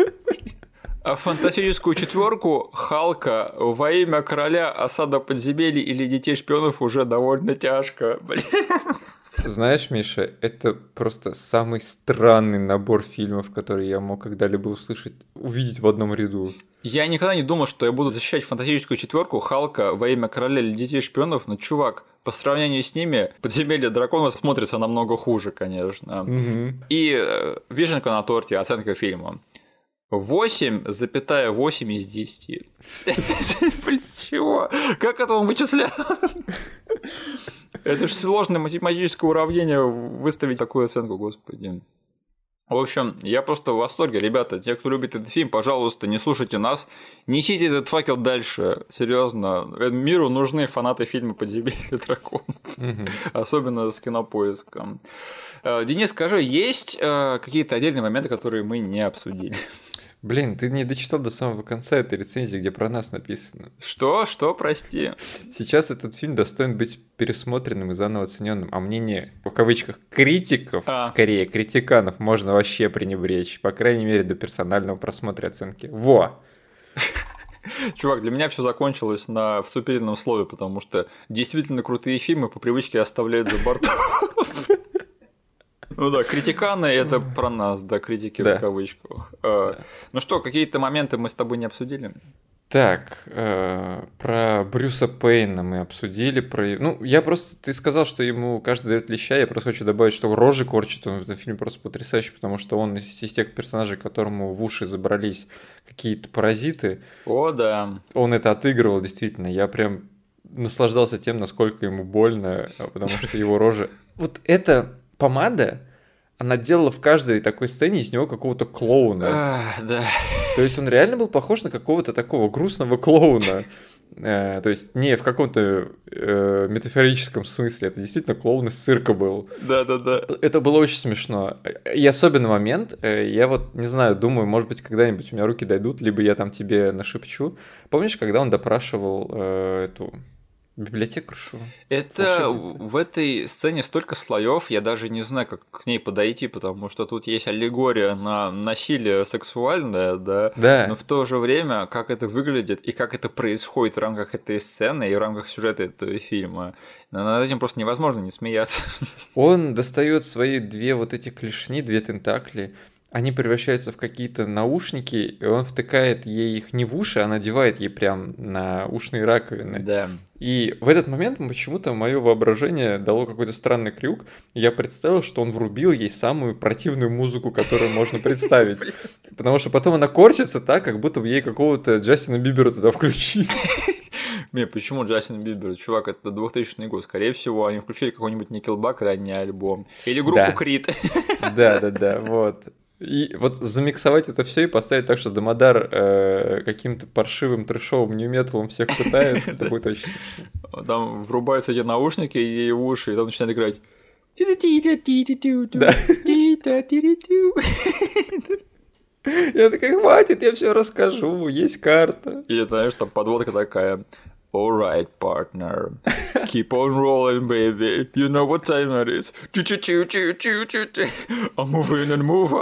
Speaker 1: А фантастическую четверку Халка во имя короля осада подземелий или детей шпионов уже довольно тяжко. [laughs] Блин.
Speaker 2: Знаешь, Миша, это просто самый странный набор фильмов, которые я мог когда-либо услышать, увидеть в одном ряду.
Speaker 1: Я никогда не думал, что я буду защищать фантастическую четверку Халка во имя короля или детей шпионов, но чувак, по сравнению с ними, подземелье дракона смотрится намного хуже, конечно. Угу. И э, вишенка на торте, оценка фильма. 8,8 из 10. Чего? Как это он вычислял? Это же сложное математическое уравнение выставить такую оценку, господи. В общем, я просто в восторге, ребята. Те, кто любит этот фильм, пожалуйста, не слушайте нас. Несите этот факел дальше. Серьезно. Миру нужны фанаты фильма «Подземелье дракон». Особенно с кинопоиском. Э, Денис, скажи, есть э, какие-то отдельные моменты, которые мы не обсудили?
Speaker 2: Блин, ты не дочитал до самого конца этой рецензии, где про нас написано.
Speaker 1: Что? Что? Прости.
Speaker 2: Сейчас этот фильм достоин быть пересмотренным и заново оцененным, а мнение, в кавычках, критиков, а. скорее, критиканов, можно вообще пренебречь, по крайней мере, до персонального просмотра и оценки. Во! [laughs]
Speaker 1: Чувак, для меня все закончилось на вступительном слове, потому что действительно крутые фильмы по привычке оставляют за бортом. [laughs] Ну да, критиканы это про нас, да, критики да. в кавычках. Э, да. Ну что, какие-то моменты мы с тобой не обсудили?
Speaker 2: Так, э, про Брюса Пейна мы обсудили. Про... Ну, я просто... Ты сказал, что ему каждый дает леща. Я просто хочу добавить, что рожи корчит он в этом фильме просто потрясающий, потому что он из, из тех персонажей, которому в уши забрались какие-то паразиты.
Speaker 1: О, да.
Speaker 2: Он это отыгрывал, действительно. Я прям наслаждался тем, насколько ему больно, потому что его рожа... Вот эта помада она делала в каждой такой сцене из него какого-то клоуна.
Speaker 1: А, да.
Speaker 2: То есть он реально был похож на какого-то такого грустного клоуна. Э, то есть не в каком-то э, метафорическом смысле, это действительно клоун из цирка был.
Speaker 1: Да, да, да.
Speaker 2: Это было очень смешно. И особенный момент, э, я вот не знаю, думаю, может быть, когда-нибудь у меня руки дойдут, либо я там тебе нашепчу. Помнишь, когда он допрашивал э, эту библиотекаршу.
Speaker 1: Это в этой сцене столько слоев, я даже не знаю, как к ней подойти, потому что тут есть аллегория на насилие сексуальное, да,
Speaker 2: да.
Speaker 1: но в то же время, как это выглядит и как это происходит в рамках этой сцены и в рамках сюжета этого фильма, над этим просто невозможно не смеяться.
Speaker 2: Он достает свои две вот эти клешни, две тентакли, они превращаются в какие-то наушники, и он втыкает ей их не в уши, а надевает ей прям на ушные раковины.
Speaker 1: Да.
Speaker 2: И в этот момент почему-то мое воображение дало какой-то странный крюк. Я представил, что он врубил ей самую противную музыку, которую можно представить. [laughs] Потому что потом она корчится так, как будто бы ей какого-то Джастина Бибера туда включили. [laughs]
Speaker 1: Не, почему Джастин Бибер? Чувак, это 2000 год. Скорее всего, они включили какой-нибудь Никелбак ранний альбом. Или группу да. Крит.
Speaker 2: Да, [laughs] да, да, вот. И вот замиксовать это все и поставить так, что Дамодар э, каким-то паршивым трешовым нью-металом всех пытает, [laughs] это будет очень
Speaker 1: смешно. Там врубаются эти наушники и уши, и там начинает играть. [laughs]
Speaker 2: Я такая, хватит, я все расскажу, есть карта.
Speaker 1: И знаешь, там подводка такая. Alright, partner. Keep on rolling, baby. You know what time it is. I'm moving and move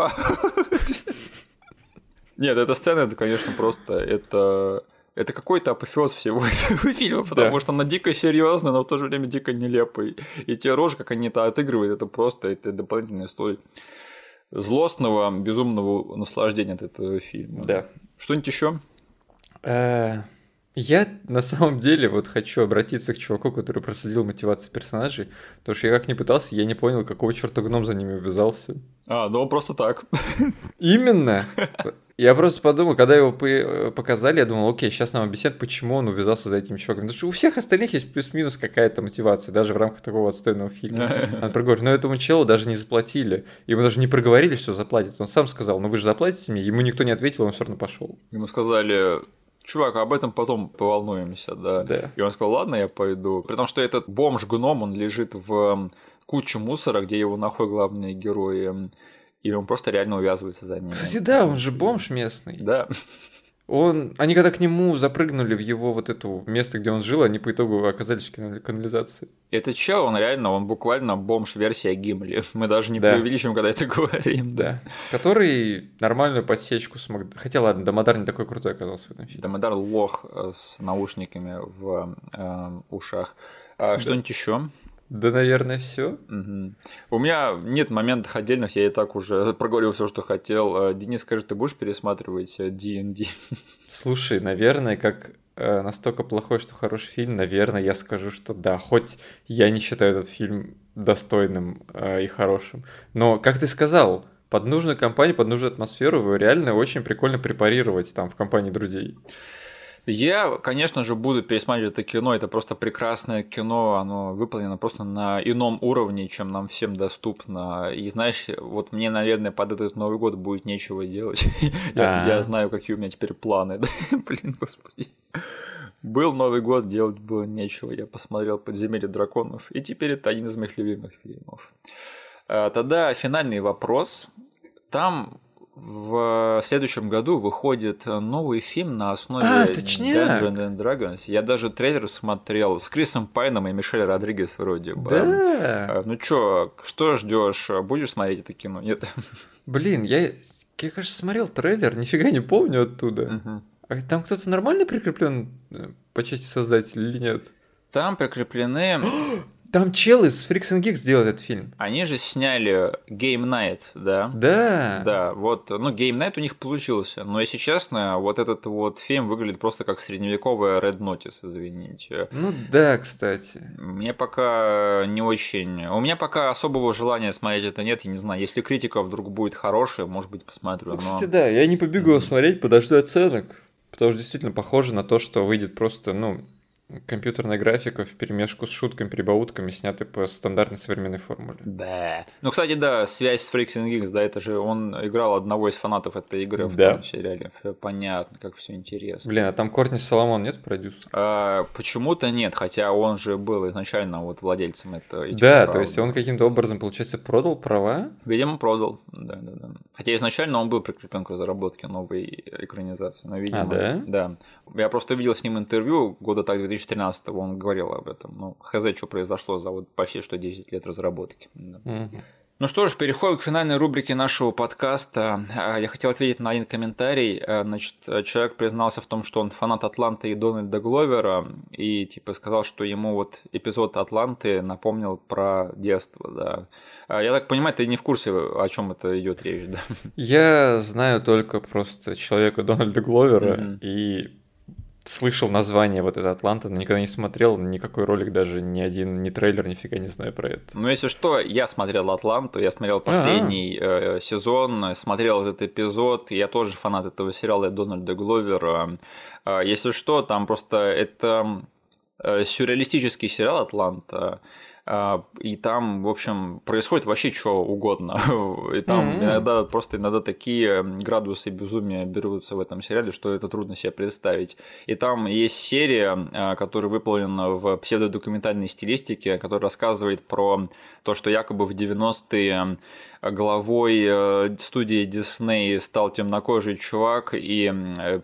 Speaker 1: Нет, эта сцена, это, конечно, просто это это какой-то апофеоз всего этого [laughs] фильма, потому да. что она дико серьезная, но в то же время дико нелепый. И те рожи, как они это отыгрывают, это просто это дополнительный слой злостного, безумного наслаждения от этого фильма.
Speaker 2: Да.
Speaker 1: Что-нибудь еще?
Speaker 2: Э, я на самом деле вот хочу обратиться к чуваку, который просудил мотивацию персонажей, потому что я как не пытался, я не понял, какого черта гном за ними ввязался.
Speaker 1: А, ну просто так.
Speaker 2: Именно. [laughs] Я просто подумал, когда его показали, я думал, окей, сейчас нам объяснят, почему он увязался за этим чуваком. Потому что у всех остальных есть плюс-минус какая-то мотивация, даже в рамках такого отстойного фильма. [laughs] Он проговорит, но этому челу даже не заплатили. Ему даже не проговорили, что заплатит. Он сам сказал, ну вы же заплатите мне. Ему никто не ответил, он все равно пошел.
Speaker 1: Ему сказали, чувак, об этом потом поволнуемся, да.
Speaker 2: да.
Speaker 1: И он сказал, ладно, я пойду. При том, что этот бомж-гном, он лежит в кучу мусора, где его нахуй главные герои. И он просто реально увязывается за ним.
Speaker 2: Кстати, да, он же бомж местный.
Speaker 1: Да.
Speaker 2: Он, они когда к нему запрыгнули в его вот это место, где он жил, они по итогу оказались в канализации.
Speaker 1: Это чел, он реально, он буквально бомж-версия Гимли. [laughs] Мы даже не да. преувеличим, когда это [laughs] говорим.
Speaker 2: Да. Который нормальную подсечку смог... Хотя ладно, Дамодар не такой крутой оказался в этом
Speaker 1: фильме. Дамодар лох э, с наушниками в э, ушах. А, да. Что-нибудь еще?
Speaker 2: Да, наверное, все.
Speaker 1: Угу. У меня нет моментов отдельных, я и так уже [laughs] проговорил все, что хотел. Э, Денис, скажи, ты будешь пересматривать D&D? Э, [laughs]
Speaker 2: Слушай, наверное, как э, настолько плохой, что хороший фильм, наверное, я скажу, что да. Хоть я не считаю этот фильм достойным и хорошим. Но, как ты сказал, под нужную компанию, под нужную атмосферу его реально очень прикольно препарировать там в компании друзей.
Speaker 1: Я, конечно же, буду пересматривать это кино. Это просто прекрасное кино. Оно выполнено просто на ином уровне, чем нам всем доступно. И знаешь, вот мне, наверное, под этот Новый год будет нечего делать. [laughs] я, я знаю, какие у меня теперь планы. [laughs] Блин, господи. Был Новый год, делать было нечего. Я посмотрел «Подземелье драконов», и теперь это один из моих любимых фильмов. А, тогда финальный вопрос. Там в следующем году выходит новый фильм на основе а, Dungeons and Dragons. Я даже трейлер смотрел с Крисом Пайном и Мишель Родригес вроде бы. Да. А, ну чё, что ждешь? Будешь смотреть это кино? Нет?
Speaker 2: Блин, я, я кажется, смотрел трейлер, нифига не помню оттуда. Угу. А там кто-то нормально прикреплен э, по части создателя или нет?
Speaker 1: Там прикреплены [gasps]
Speaker 2: Там чел из Freaks and Geeks делает этот фильм.
Speaker 1: Они же сняли Game Night, да?
Speaker 2: Да.
Speaker 1: Да, вот, ну, Game Night у них получился. Но, если честно, вот этот вот фильм выглядит просто как средневековая Red Notice, извините.
Speaker 2: Ну да, кстати.
Speaker 1: Мне пока не очень... У меня пока особого желания смотреть это нет, я не знаю. Если критика вдруг будет хорошая, может быть, посмотрю.
Speaker 2: Ну, но... Кстати, да, я не побегу mm-hmm. смотреть, подожду оценок. Потому что действительно похоже на то, что выйдет просто, ну, компьютерная графика в перемешку с шутками, прибаутками, сняты по стандартной современной формуле.
Speaker 1: Да. Ну, кстати, да, связь с Freaks and Geeks, да, это же он играл одного из фанатов этой игры в да. том сериале. Понятно, как все интересно.
Speaker 2: Блин, а там Кортни Соломон нет продюсер?
Speaker 1: А, почему-то нет, хотя он же был изначально вот владельцем этого.
Speaker 2: Да, прав. то есть он каким-то образом, получается, продал права?
Speaker 1: Видимо, продал, да, да, да. Хотя изначально он был прикреплен к разработке новой экранизации, но, видимо, а, да? Да. Я просто видел с ним интервью года так 2013 он говорил об этом. Ну, хз, что произошло за вот почти что 10 лет разработки. Угу. Ну что ж, переходим к финальной рубрике нашего подкаста. А, я хотел ответить на один комментарий. А, значит, человек признался в том, что он фанат Атланты и Дональда Гловера, и типа сказал, что ему вот эпизод Атланты напомнил про детство, да. А, я так понимаю, ты не в курсе, о чем это идет речь, да?
Speaker 2: Я знаю только просто человека Дональда Гловера, mm-hmm. и слышал название вот это Атланта, но никогда не смотрел никакой ролик, даже ни один, ни трейлер, нифига не знаю про это.
Speaker 1: Ну, если что, я смотрел Атланту, я смотрел последний э, сезон, смотрел этот эпизод, я тоже фанат этого сериала Дональда Гловера. Э, если что, там просто это э, сюрреалистический сериал Атланта, и там, в общем, происходит вообще что угодно. [laughs] И там mm-hmm. иногда просто иногда такие градусы безумия берутся в этом сериале, что это трудно себе представить. И там есть серия, а, которая выполнена в псевдодокументальной стилистике, которая рассказывает про то, что якобы в 90-е главой э, студии Дисней стал темнокожий чувак и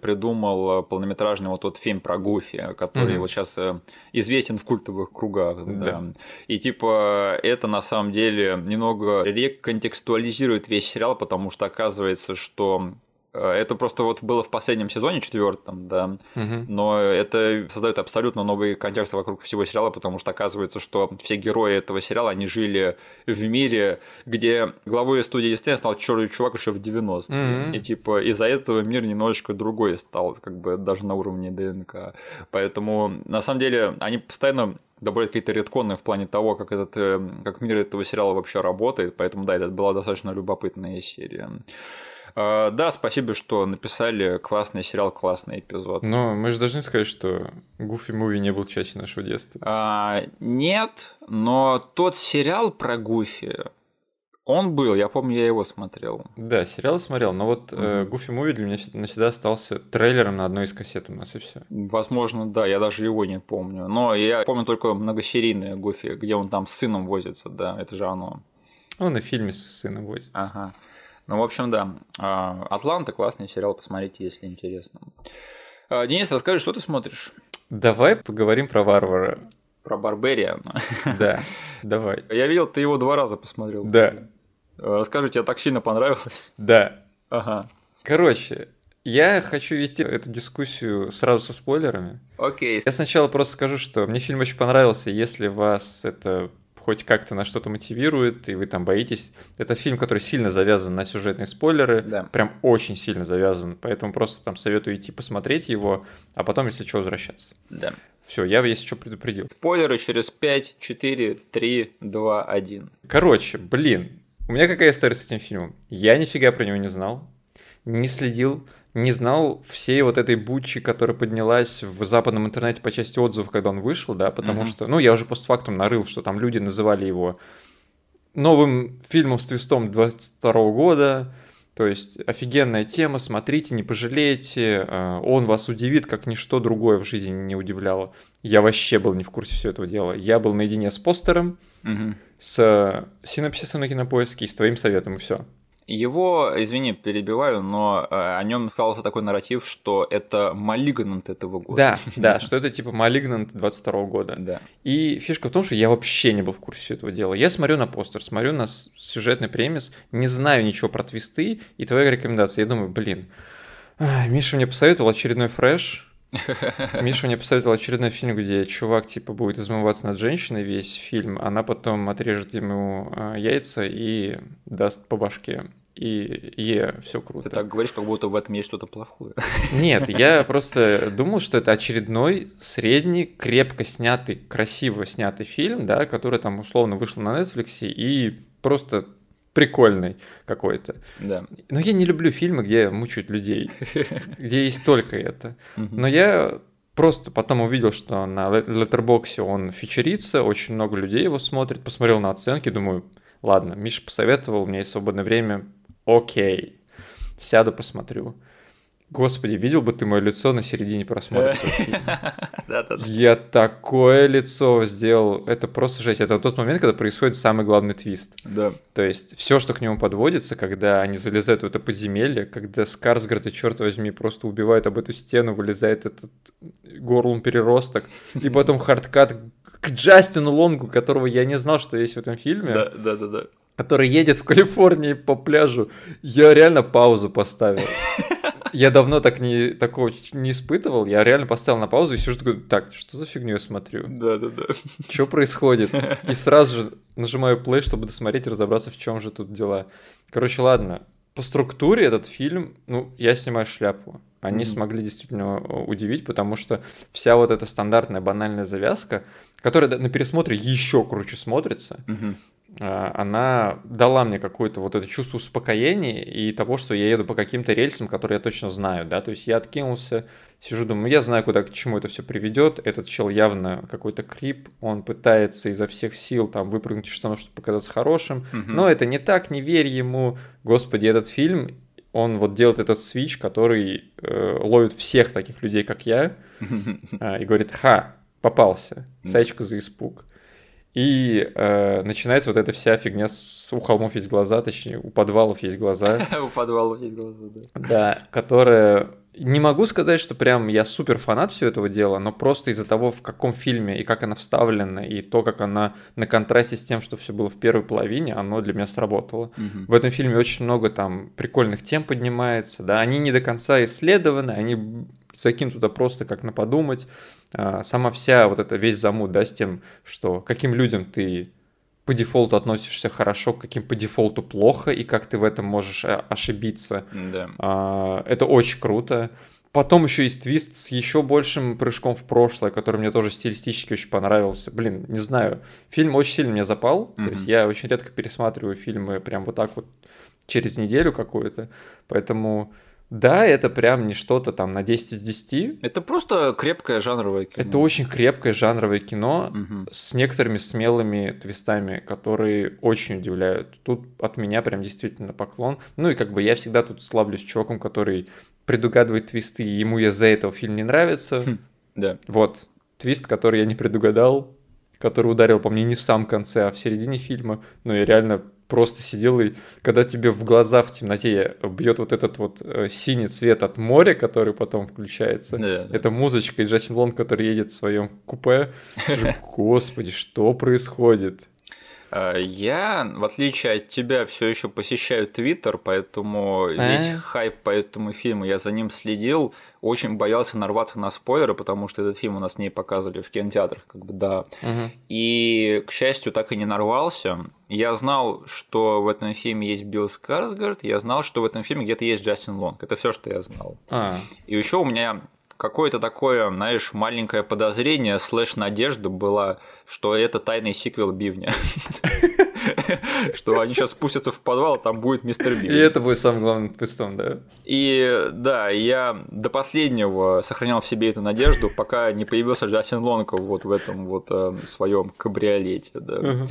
Speaker 1: придумал полнометражный вот тот фильм про Гуфи, который mm-hmm. вот сейчас э, известен в культовых кругах. Да. Да. И типа это на самом деле немного реконтекстуализирует весь сериал, потому что оказывается, что Э, это просто вот было в последнем сезоне, четвертом, да. Угу. Но это создает абсолютно новый контекст вокруг всего сериала, потому что оказывается, что все герои этого сериала, они жили в мире, где главой студии Диснея стал черный чувак еще в 90-е. Угу. И типа из-за этого мир немножечко другой стал, как бы даже на уровне ДНК. Поэтому на самом деле они постоянно добавляют какие-то редконы в плане того, как, этот, э, как мир этого сериала вообще работает. Поэтому да, это была достаточно любопытная серия. А, да, спасибо, что написали классный сериал, классный эпизод.
Speaker 2: Но мы же должны сказать, что Гуфи Муви не был частью нашего детства.
Speaker 1: А, нет, но тот сериал про Гуфи, он был, я помню, я его смотрел.
Speaker 2: Да, сериал смотрел, но вот Гуфи Муви для меня навсегда остался трейлером на одной из кассет у нас и все.
Speaker 1: Возможно, да, я даже его не помню. Но я помню только многосерийное Гуфи, где он там с сыном возится, да, это же оно.
Speaker 2: Он и в фильме с сыном возится.
Speaker 1: Ага. Ну, в общем, да. А, Атланта классный сериал, посмотрите, если интересно. А, Денис, расскажи, что ты смотришь?
Speaker 2: Давай поговорим про варвара.
Speaker 1: Про Барберия.
Speaker 2: Да, [laughs] давай.
Speaker 1: Я видел, ты его два раза посмотрел.
Speaker 2: Да.
Speaker 1: Расскажи, тебе так сильно понравилось?
Speaker 2: Да.
Speaker 1: Ага.
Speaker 2: Короче, я хочу вести эту дискуссию сразу со спойлерами.
Speaker 1: Окей.
Speaker 2: Я сначала просто скажу, что мне фильм очень понравился. Если вас это хоть как-то на что-то мотивирует, и вы там боитесь. Это фильм, который сильно завязан на сюжетные спойлеры,
Speaker 1: да.
Speaker 2: прям очень сильно завязан, поэтому просто там советую идти посмотреть его, а потом, если что, возвращаться.
Speaker 1: Да.
Speaker 2: Все, я если что предупредил.
Speaker 1: Спойлеры через 5, 4, 3, 2, 1.
Speaker 2: Короче, блин, у меня какая история с этим фильмом? Я нифига про него не знал, не следил, не знал всей вот этой бучи, которая поднялась в западном интернете по части отзывов, когда он вышел, да, потому mm-hmm. что, ну, я уже постфактум нарыл, что там люди называли его новым фильмом с твистом 22 года, то есть офигенная тема, смотрите, не пожалеете, э, он вас удивит, как ничто другое в жизни не удивляло. Я вообще был не в курсе всего этого дела. Я был наедине с постером,
Speaker 1: угу.
Speaker 2: с синопсисом на кинопоиске и с твоим советом, и все.
Speaker 1: Его, извини, перебиваю, но э, о нем сказался такой нарратив, что это Малигнант этого года.
Speaker 2: Да, [laughs] да, что это типа Малигнант 22 года.
Speaker 1: Да.
Speaker 2: И фишка в том, что я вообще не был в курсе этого дела. Я смотрю на постер, смотрю на сюжетный премис, не знаю ничего про твисты и твои рекомендации. Я думаю, блин, Миша мне посоветовал очередной фреш, [laughs] Миша мне посоветовал очередной фильм, где чувак типа будет измываться над женщиной весь фильм, она потом отрежет ему а, яйца и даст по башке. И е, все круто.
Speaker 1: Ты так говоришь, как будто в этом есть что-то плохое.
Speaker 2: Нет, [laughs] я просто думал, что это очередной средний, крепко снятый, красиво снятый фильм, да, который там условно вышел на Netflix и просто прикольный какой-то.
Speaker 1: Да.
Speaker 2: Но я не люблю фильмы, где мучают людей, [laughs] где есть только это. Но я просто потом увидел, что на Letterboxd он фичерится, очень много людей его смотрит, посмотрел на оценки, думаю, ладно, Миша посоветовал, у меня есть свободное время, окей, сяду, посмотрю. Господи, видел бы ты мое лицо на середине просмотра этого [laughs] фильма? Я такое лицо сделал. Это просто жесть. Это тот момент, когда происходит самый главный твист.
Speaker 1: Да.
Speaker 2: То есть все, что к нему подводится, когда они залезают в это подземелье, когда Скарсгард и черт возьми просто убивает об эту стену, вылезает этот горлом переросток, и [laughs] потом хардкат к Джастину Лонгу, которого я не знал, что есть в этом фильме.
Speaker 1: Да, да, да, да.
Speaker 2: Который едет в Калифорнии по пляжу. Я реально паузу поставил. [laughs] Я давно так не, такого не испытывал. Я реально поставил на паузу и сижу такой, так, что за фигню я смотрю?
Speaker 1: Да, да, да.
Speaker 2: Что происходит? И сразу же нажимаю play, чтобы досмотреть и разобраться, в чем же тут дела. Короче, ладно. По структуре этот фильм, ну, я снимаю шляпу. Они mm-hmm. смогли действительно удивить, потому что вся вот эта стандартная банальная завязка, которая на пересмотре еще круче смотрится,
Speaker 1: mm-hmm.
Speaker 2: А, она дала мне какое-то вот это чувство успокоения и того, что я еду по каким-то рельсам, которые я точно знаю, да, то есть я откинулся, сижу, думаю, я знаю, куда, к чему это все приведет, этот чел явно какой-то крип, он пытается изо всех сил там выпрыгнуть из штанов, чтобы показаться хорошим,
Speaker 1: угу.
Speaker 2: но это не так, не верь ему, господи, этот фильм, он вот делает этот свич, который э, ловит всех таких людей, как я, э, [laughs] и говорит, ха, попался, сачка за испуг. И э, начинается вот эта вся фигня с у холмов есть глаза, точнее, у подвалов есть глаза. [laughs]
Speaker 1: У подвалов есть глаза, да.
Speaker 2: Да, которая... Не могу сказать, что прям я супер фанат всего этого дела, но просто из-за того, в каком фильме и как она вставлена, и то, как она на контрасте с тем, что все было в первой половине, оно для меня сработало.
Speaker 1: Угу.
Speaker 2: В этом фильме очень много там прикольных тем поднимается, да, они не до конца исследованы, они закинут туда просто как на подумать. А, сама вся вот эта весь замут, да, с тем, что каким людям ты по дефолту относишься хорошо, каким по дефолту плохо, и как ты в этом можешь э, ошибиться.
Speaker 1: Да.
Speaker 2: А, это очень круто. Потом еще есть твист с еще большим прыжком в прошлое, который мне тоже стилистически очень понравился. Блин, не знаю, фильм очень сильно мне запал. Mm-hmm. То есть я очень редко пересматриваю фильмы прям вот так вот через неделю какую-то. Поэтому да, это прям не что-то там на 10 из 10.
Speaker 1: Это просто крепкое жанровое кино.
Speaker 2: Это очень крепкое жанровое кино
Speaker 1: угу.
Speaker 2: с некоторыми смелыми твистами, которые очень удивляют. Тут от меня прям действительно поклон. Ну и как бы я всегда тут славлюсь чуваком, который предугадывает твисты, и ему я за этого фильм не нравится.
Speaker 1: Хм, да.
Speaker 2: Вот, твист, который я не предугадал, который ударил по мне не в самом конце, а в середине фильма. Но я реально просто сидел и когда тебе в глаза в темноте бьет вот этот вот э, синий цвет от моря, который потом включается, да, это музычка и Джастин Лонг, который едет в своем купе, [laughs] господи, что происходит?
Speaker 1: Э, я, в отличие от тебя, все еще посещаю Твиттер, поэтому весь а? хайп по этому фильму я за ним следил. Очень боялся нарваться на спойлеры, потому что этот фильм у нас не показывали в кинотеатрах, как бы да. Угу. И, к счастью, так и не нарвался. Я знал, что в этом фильме есть Билл Скарсгард, я знал, что в этом фильме где-то есть Джастин Лонг. Это все, что я знал. А. И еще у меня какое-то такое, знаешь, маленькое подозрение, слэш надежда была, что это тайный сиквел Бивня. [laughs] Что они сейчас спустятся в подвал, а там будет мистер Бивень.
Speaker 2: И это будет самым главным твистом, да?
Speaker 1: И да, я до последнего сохранял в себе эту надежду, пока не появился Джастин Лонков вот в этом вот э, своем кабриолете, да.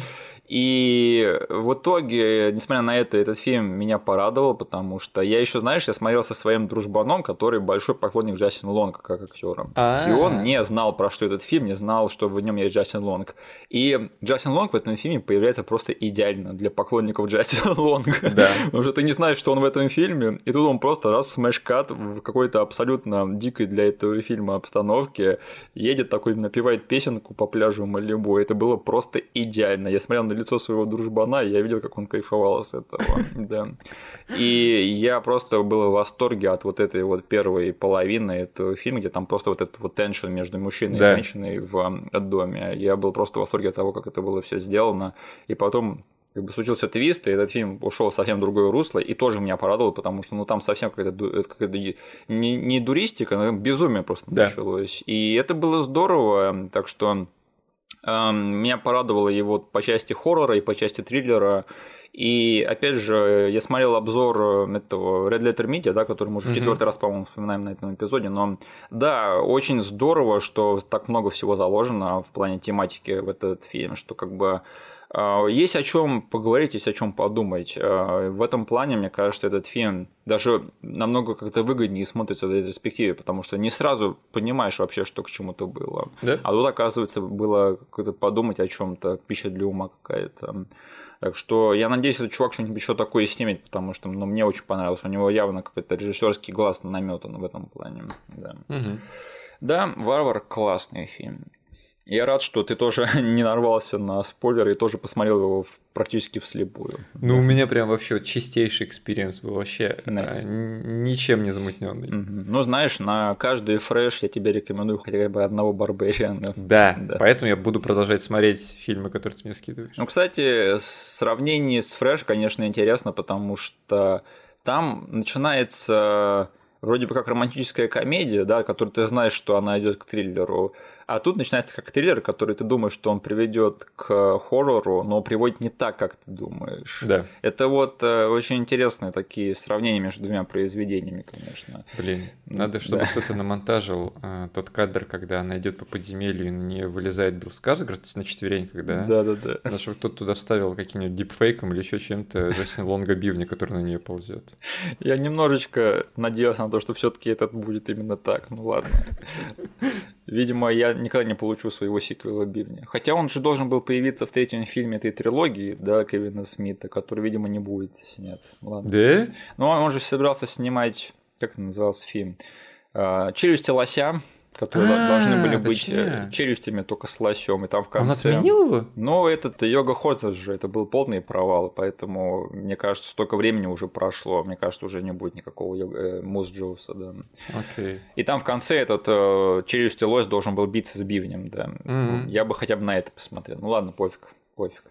Speaker 1: И в итоге, несмотря на это, этот фильм меня порадовал, потому что я еще, знаешь, я смотрел со своим дружбаном, который большой поклонник Джастина Лонга как актера. И он не знал, про что этот фильм, не знал, что в нем есть Джастин Лонг. И Джастин Лонг в этом фильме появляется просто идеально для поклонников [laughs] Джастина Лонга. Да. Потому что ты не знаешь, что он в этом фильме, и тут он просто раз смешкат в какой-то абсолютно дикой для этого фильма обстановке, едет такой, напевает песенку по пляжу Малибу. Это было просто идеально. Я смотрел на лицо своего дружбана, и я видел, как он кайфовал с этого. [laughs] Да. И я просто был в восторге от вот этой вот первой половины этого фильма, где там просто вот этот вот теншн между мужчиной да. и женщиной в доме. Я был просто в восторге от того, как это было все сделано. И потом как бы случился твист, и этот фильм ушел совсем в другое русло, и тоже меня порадовал, потому что ну там совсем какая-то, какая-то не, не дуристика, но безумие просто да. началось. И это было здорово, так что меня порадовало его по части хоррора и по части триллера. И опять же, я смотрел обзор э, этого Red Letter Media, да, который мы уже mm-hmm. в четвертый раз, по-моему, вспоминаем на этом эпизоде. Но да, очень здорово, что так много всего заложено в плане тематики в этот фильм, что как бы есть о чем поговорить, есть о чем подумать. А, в этом плане, мне кажется, этот фильм даже намного как-то выгоднее смотрится в этой перспективе, потому что не сразу понимаешь вообще, что к чему-то было. Да? А тут, оказывается, было как-то подумать о чем-то, пища для ума какая-то. Так что я надеюсь, этот чувак что-нибудь еще такое снимет, потому что ну, мне очень понравилось. У него явно какой-то режиссерский глаз наметан в этом плане. Да, угу. да Варвар классный фильм. Я рад, что ты тоже [laughs] не нарвался на спойлеры и тоже посмотрел его в, практически вслепую.
Speaker 2: Ну, да. у меня прям вообще чистейший экспириенс был, вообще nice. а, ничем не замутненный.
Speaker 1: Угу. Ну, знаешь, на каждый фреш я тебе рекомендую хотя бы одного Барбариана.
Speaker 2: Да, [laughs] да, поэтому я буду продолжать смотреть фильмы, которые ты мне скидываешь.
Speaker 1: Ну, кстати, сравнение с фреш, конечно, интересно, потому что там начинается вроде бы как романтическая комедия, да, которую ты знаешь, что она идет к триллеру, а тут начинается как триллер, который ты думаешь, что он приведет к хоррору, но приводит не так, как ты думаешь. Да. Это вот э, очень интересные такие сравнения между двумя произведениями, конечно.
Speaker 2: Блин, надо, чтобы да. кто-то намонтажил э, тот кадр, когда она идет по подземелью и не вылезает Билл Скарсгард на четвереньках, да?
Speaker 1: Да, да, да.
Speaker 2: Надо, чтобы кто-то туда вставил каким-нибудь дипфейком или еще чем-то Джастин Лонга Бивни, который на нее ползет.
Speaker 1: Я немножечко надеялся на то, что все-таки этот будет именно так. Ну ладно. Видимо, я никогда не получу своего сиквела Бивня. Хотя он же должен был появиться в третьем фильме этой трилогии, да, Кевина Смита, который, видимо, не будет снят. Ладно. Да? Ну, он же собирался снимать, как это назывался фильм? А, «Челюсти лося», которые а, должны были быть э, челюстями только с лосем, и там в конце.
Speaker 2: Он отменил его?
Speaker 1: Ну, этот Йога Ходза же, это был полный провал, поэтому, мне кажется, столько времени уже прошло, мне кажется, уже не будет никакого йога, э, Мус Джоуса, да.
Speaker 2: Окей.
Speaker 1: И там в конце этот э, челюсти лось должен был биться с бивнем, да. Mm-hmm. Я бы хотя бы на это посмотрел. Ну ладно, пофиг, пофиг.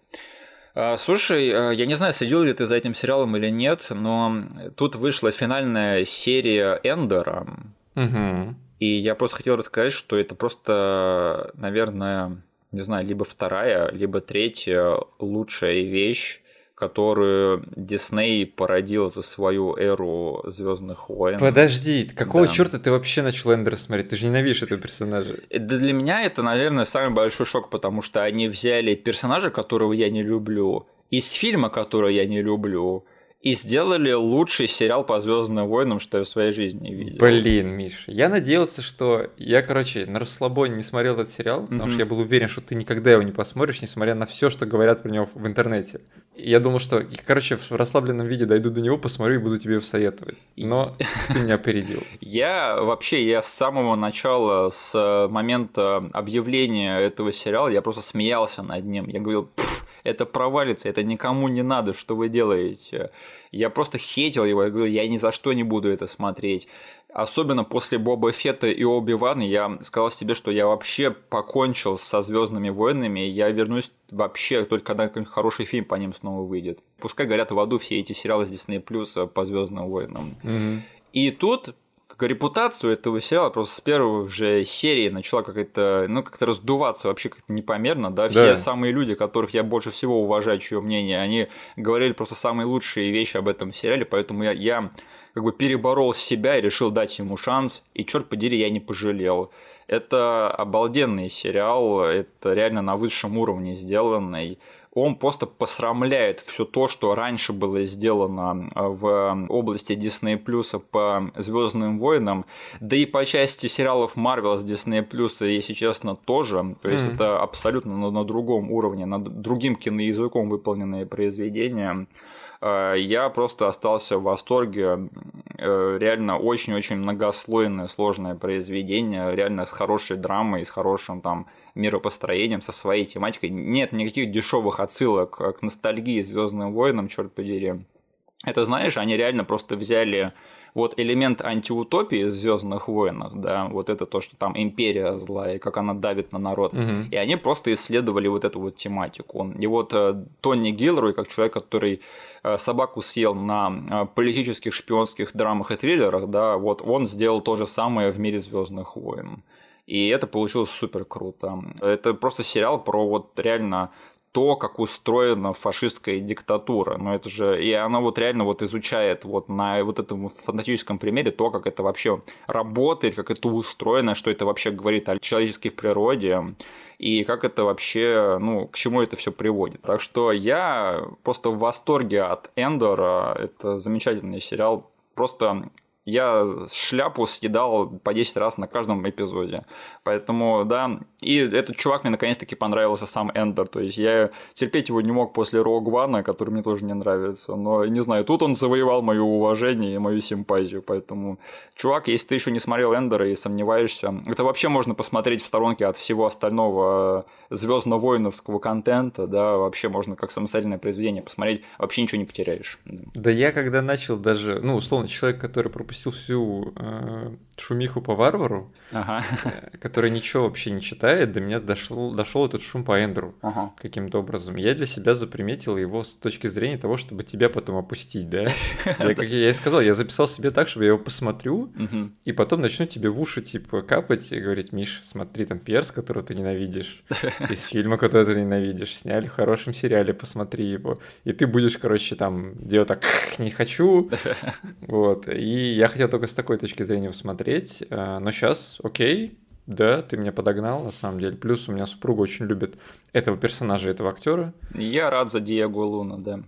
Speaker 1: А, слушай, э, я не знаю, следил ли ты за этим сериалом или нет, но тут вышла финальная серия Эндера.
Speaker 2: Угу.
Speaker 1: И я просто хотел рассказать, что это просто, наверное, не знаю, либо вторая, либо третья лучшая вещь, которую Дисней породил за свою эру Звездных войн.
Speaker 2: Подожди, какого да. черта ты вообще начал Эндера смотреть? Ты же ненавидишь этого персонажа.
Speaker 1: Да для меня это, наверное, самый большой шок, потому что они взяли персонажа, которого я не люблю, из фильма, который я не люблю, и сделали лучший сериал по Звездным войнам, что я в своей жизни видел.
Speaker 2: Блин, Миш, я надеялся, что я, короче, на расслабоне не смотрел этот сериал, потому mm-hmm. что я был уверен, что ты никогда его не посмотришь, несмотря на все, что говорят про него в интернете. Я думал, что, короче, в расслабленном виде дойду до него, посмотрю и буду тебе его советовать. Но ты меня опередил. [laughs]
Speaker 1: Я вообще, я с самого начала, с момента объявления этого сериала, я просто смеялся над ним. Я говорил, это провалится, это никому не надо, что вы делаете. Я просто хейтил его, я говорю, я ни за что не буду это смотреть. Особенно после Боба Фетта и Оби Вана я сказал себе, что я вообще покончил со Звездными войнами, я вернусь вообще только когда какой-нибудь хороший фильм по ним снова выйдет. Пускай горят в аду все эти сериалы с Disney Plus по Звездным войнам. Mm-hmm. И тут как репутацию этого сериала просто с первых же серий начала какая-то, ну, как-то раздуваться вообще как-то непомерно, да, все да. самые люди, которых я больше всего уважаю, чье мнение, они говорили просто самые лучшие вещи об этом сериале, поэтому я, я как бы переборол себя и решил дать ему шанс, и черт подери, я не пожалел. Это обалденный сериал, это реально на высшем уровне сделанный он просто посрамляет все то, что раньше было сделано а, в области Disney Plus по Звездным войнам, да и по части сериалов Marvel с Disney Plus, если честно, тоже. То есть mm-hmm. это абсолютно на, на другом уровне, над другим киноязыком выполненные произведения. А, я просто остался в восторге. Э, реально очень-очень многослойное, сложное произведение, реально с хорошей драмой, с хорошим там миропостроением, со своей тематикой. Нет никаких дешевых отсылок к ностальгии Звездным войнам, черт подери. Это, знаешь, они реально просто взяли вот элемент антиутопии в Звездных войнах, да, вот это то, что там империя злая, как она давит на народ. Угу. И они просто исследовали вот эту вот тематику. И вот э, Тони Гилрой, как человек, который э, собаку съел на э, политических шпионских драмах и триллерах, да, вот он сделал то же самое в мире Звездных войн. И это получилось супер круто. Это просто сериал про вот реально то, как устроена фашистская диктатура. Но это же, и она вот реально вот изучает вот на вот этом фантастическом примере то, как это вообще работает, как это устроено, что это вообще говорит о человеческой природе и как это вообще, ну, к чему это все приводит. Так что я просто в восторге от Эндора. Это замечательный сериал. Просто я шляпу съедал по 10 раз на каждом эпизоде. Поэтому, да, и этот чувак мне наконец-таки понравился сам Эндер. То есть я терпеть его не мог после Рог Вана, который мне тоже не нравится. Но, не знаю, тут он завоевал мое уважение и мою симпатию. Поэтому, чувак, если ты еще не смотрел Эндера и сомневаешься, это вообще можно посмотреть в сторонке от всего остального звездно-воиновского контента, да, вообще можно как самостоятельное произведение посмотреть, вообще ничего не потеряешь.
Speaker 2: Да я когда начал даже, ну, условно, человек, который пропустил всю э, шумиху по варвару, ага. э, который ничего вообще не читает, до меня дошел, дошел этот шум по Эндру ага. каким-то образом. Я для себя заприметил его с точки зрения того, чтобы тебя потом опустить, да? [laughs] Я, как я и сказал, я записал себе так, чтобы я его посмотрю, и потом начну тебе в уши, типа, капать и говорить, Миш, смотри, там перс, которого ты ненавидишь, [laughs] из фильма, который ты ненавидишь, сняли в хорошем сериале, посмотри его. И ты будешь, короче, там делать так, [laughs] не хочу. Вот. И я хотел только с такой точки зрения посмотреть. Э, но сейчас, окей, да, ты меня подогнал, на самом деле. Плюс у меня супруга очень любит этого персонажа, этого актера.
Speaker 1: Я рад за Диего Луна, да.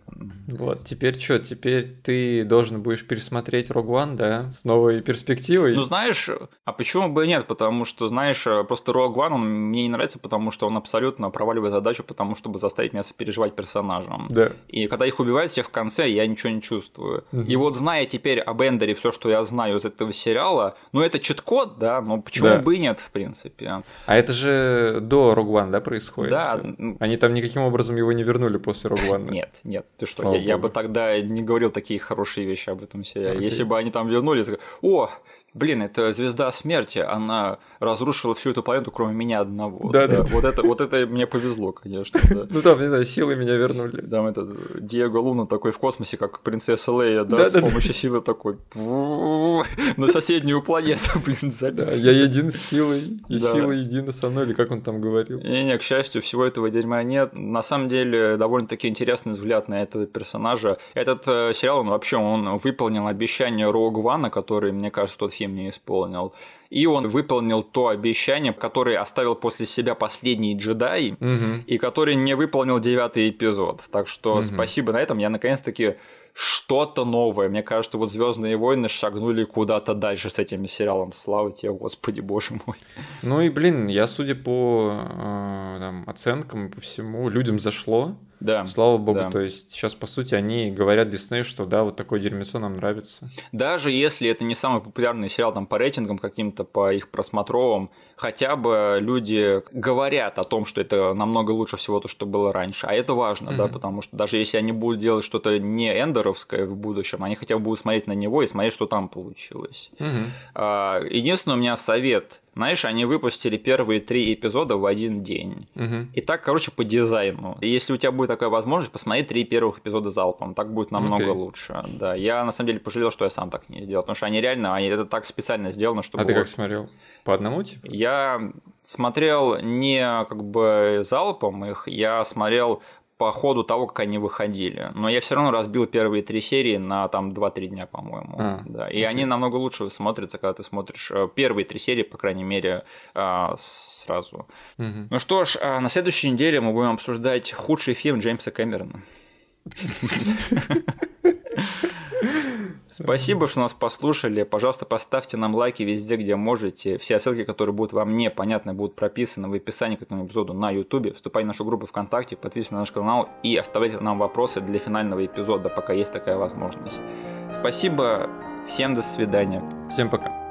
Speaker 2: Вот, теперь что, теперь ты должен будешь пересмотреть One, да, с новой перспективой?
Speaker 1: Ну, знаешь, а почему бы и нет? Потому что, знаешь, просто Rogue One, он мне не нравится, потому что он абсолютно проваливает задачу, потому чтобы заставить меня сопереживать персонажам.
Speaker 2: Да.
Speaker 1: И когда их убивают всех в конце, я ничего не чувствую. Угу. И вот зная теперь об Эндере все, что я знаю из этого сериала, ну, это чит-код, да, но почему да. бы и нет, в принципе.
Speaker 2: А это же до Rogue One, да, происходит?
Speaker 1: Да,
Speaker 2: они там никаким образом его не вернули после Rogue One.
Speaker 1: Нет, нет, ты что, я, я бы тогда не говорил такие хорошие вещи об этом сериале. Okay. Если бы они там вернули, о, блин, это звезда смерти, она разрушила всю эту планету, кроме меня одного. Да, да. Вот это, вот это мне повезло, конечно. [laughs]
Speaker 2: Ну там, не знаю, силы меня вернули.
Speaker 1: Там этот Диего Луна такой в космосе, как принцесса Лея, да, с помощью силы такой [laughs] на соседнюю планету, [laughs] блин,
Speaker 2: залез. Я един с силой, и сила едина со мной, или как он там говорил.
Speaker 1: Не-не, к счастью, всего этого дерьма нет. На самом деле, довольно-таки интересный взгляд на этого персонажа. Этот э, сериал, он вообще, он выполнил обещание Рог Вана, который, мне кажется, тот фильм не исполнил. И он выполнил то обещание, которое оставил после себя последний джедай, угу. и который не выполнил девятый эпизод. Так что угу. спасибо на этом. Я наконец-таки что-то новое. Мне кажется, вот Звездные войны шагнули куда-то дальше с этим сериалом. Слава тебе, господи, боже мой.
Speaker 2: Ну и блин, я судя по э, там, оценкам и по всему, людям зашло. Да. Слава богу, да. то есть сейчас, по сути, они говорят Дисней, что да, вот такое дерьмецо нам нравится.
Speaker 1: Даже если это не самый популярный сериал там по рейтингам каким-то, по их просмотровым, хотя бы люди говорят о том, что это намного лучше всего то, что было раньше. А это важно, mm-hmm. да, потому что даже если они будут делать что-то не эндеровское в будущем, они хотя бы будут смотреть на него и смотреть, что там получилось. Mm-hmm. Единственный у меня совет знаешь, они выпустили первые три эпизода в один день. Угу. И так, короче, по дизайну. И если у тебя будет такая возможность, посмотри три первых эпизода залпом. Так будет намного okay. лучше. Да, я на самом деле пожалел, что я сам так не сделал. Потому что они реально, они, это так специально сделано, чтобы...
Speaker 2: А ты как смотрел? По одному типа?
Speaker 1: Я смотрел не как бы залпом их, я смотрел по ходу того, как они выходили. Но я все равно разбил первые три серии на там 2-3 дня, по-моему. А, да. И окей. они намного лучше смотрятся, когда ты смотришь э, первые три серии, по крайней мере, а, сразу. Угу. Ну что ж, а на следующей неделе мы будем обсуждать худший фильм Джеймса Кэмерона. [laughs] Спасибо, что нас послушали. Пожалуйста, поставьте нам лайки везде, где можете. Все ссылки, которые будут вам непонятны, будут прописаны в описании к этому эпизоду на YouTube. Вступайте в нашу группу ВКонтакте, подписывайтесь на наш канал и оставляйте нам вопросы для финального эпизода, пока есть такая возможность. Спасибо. Всем до свидания.
Speaker 2: Всем пока.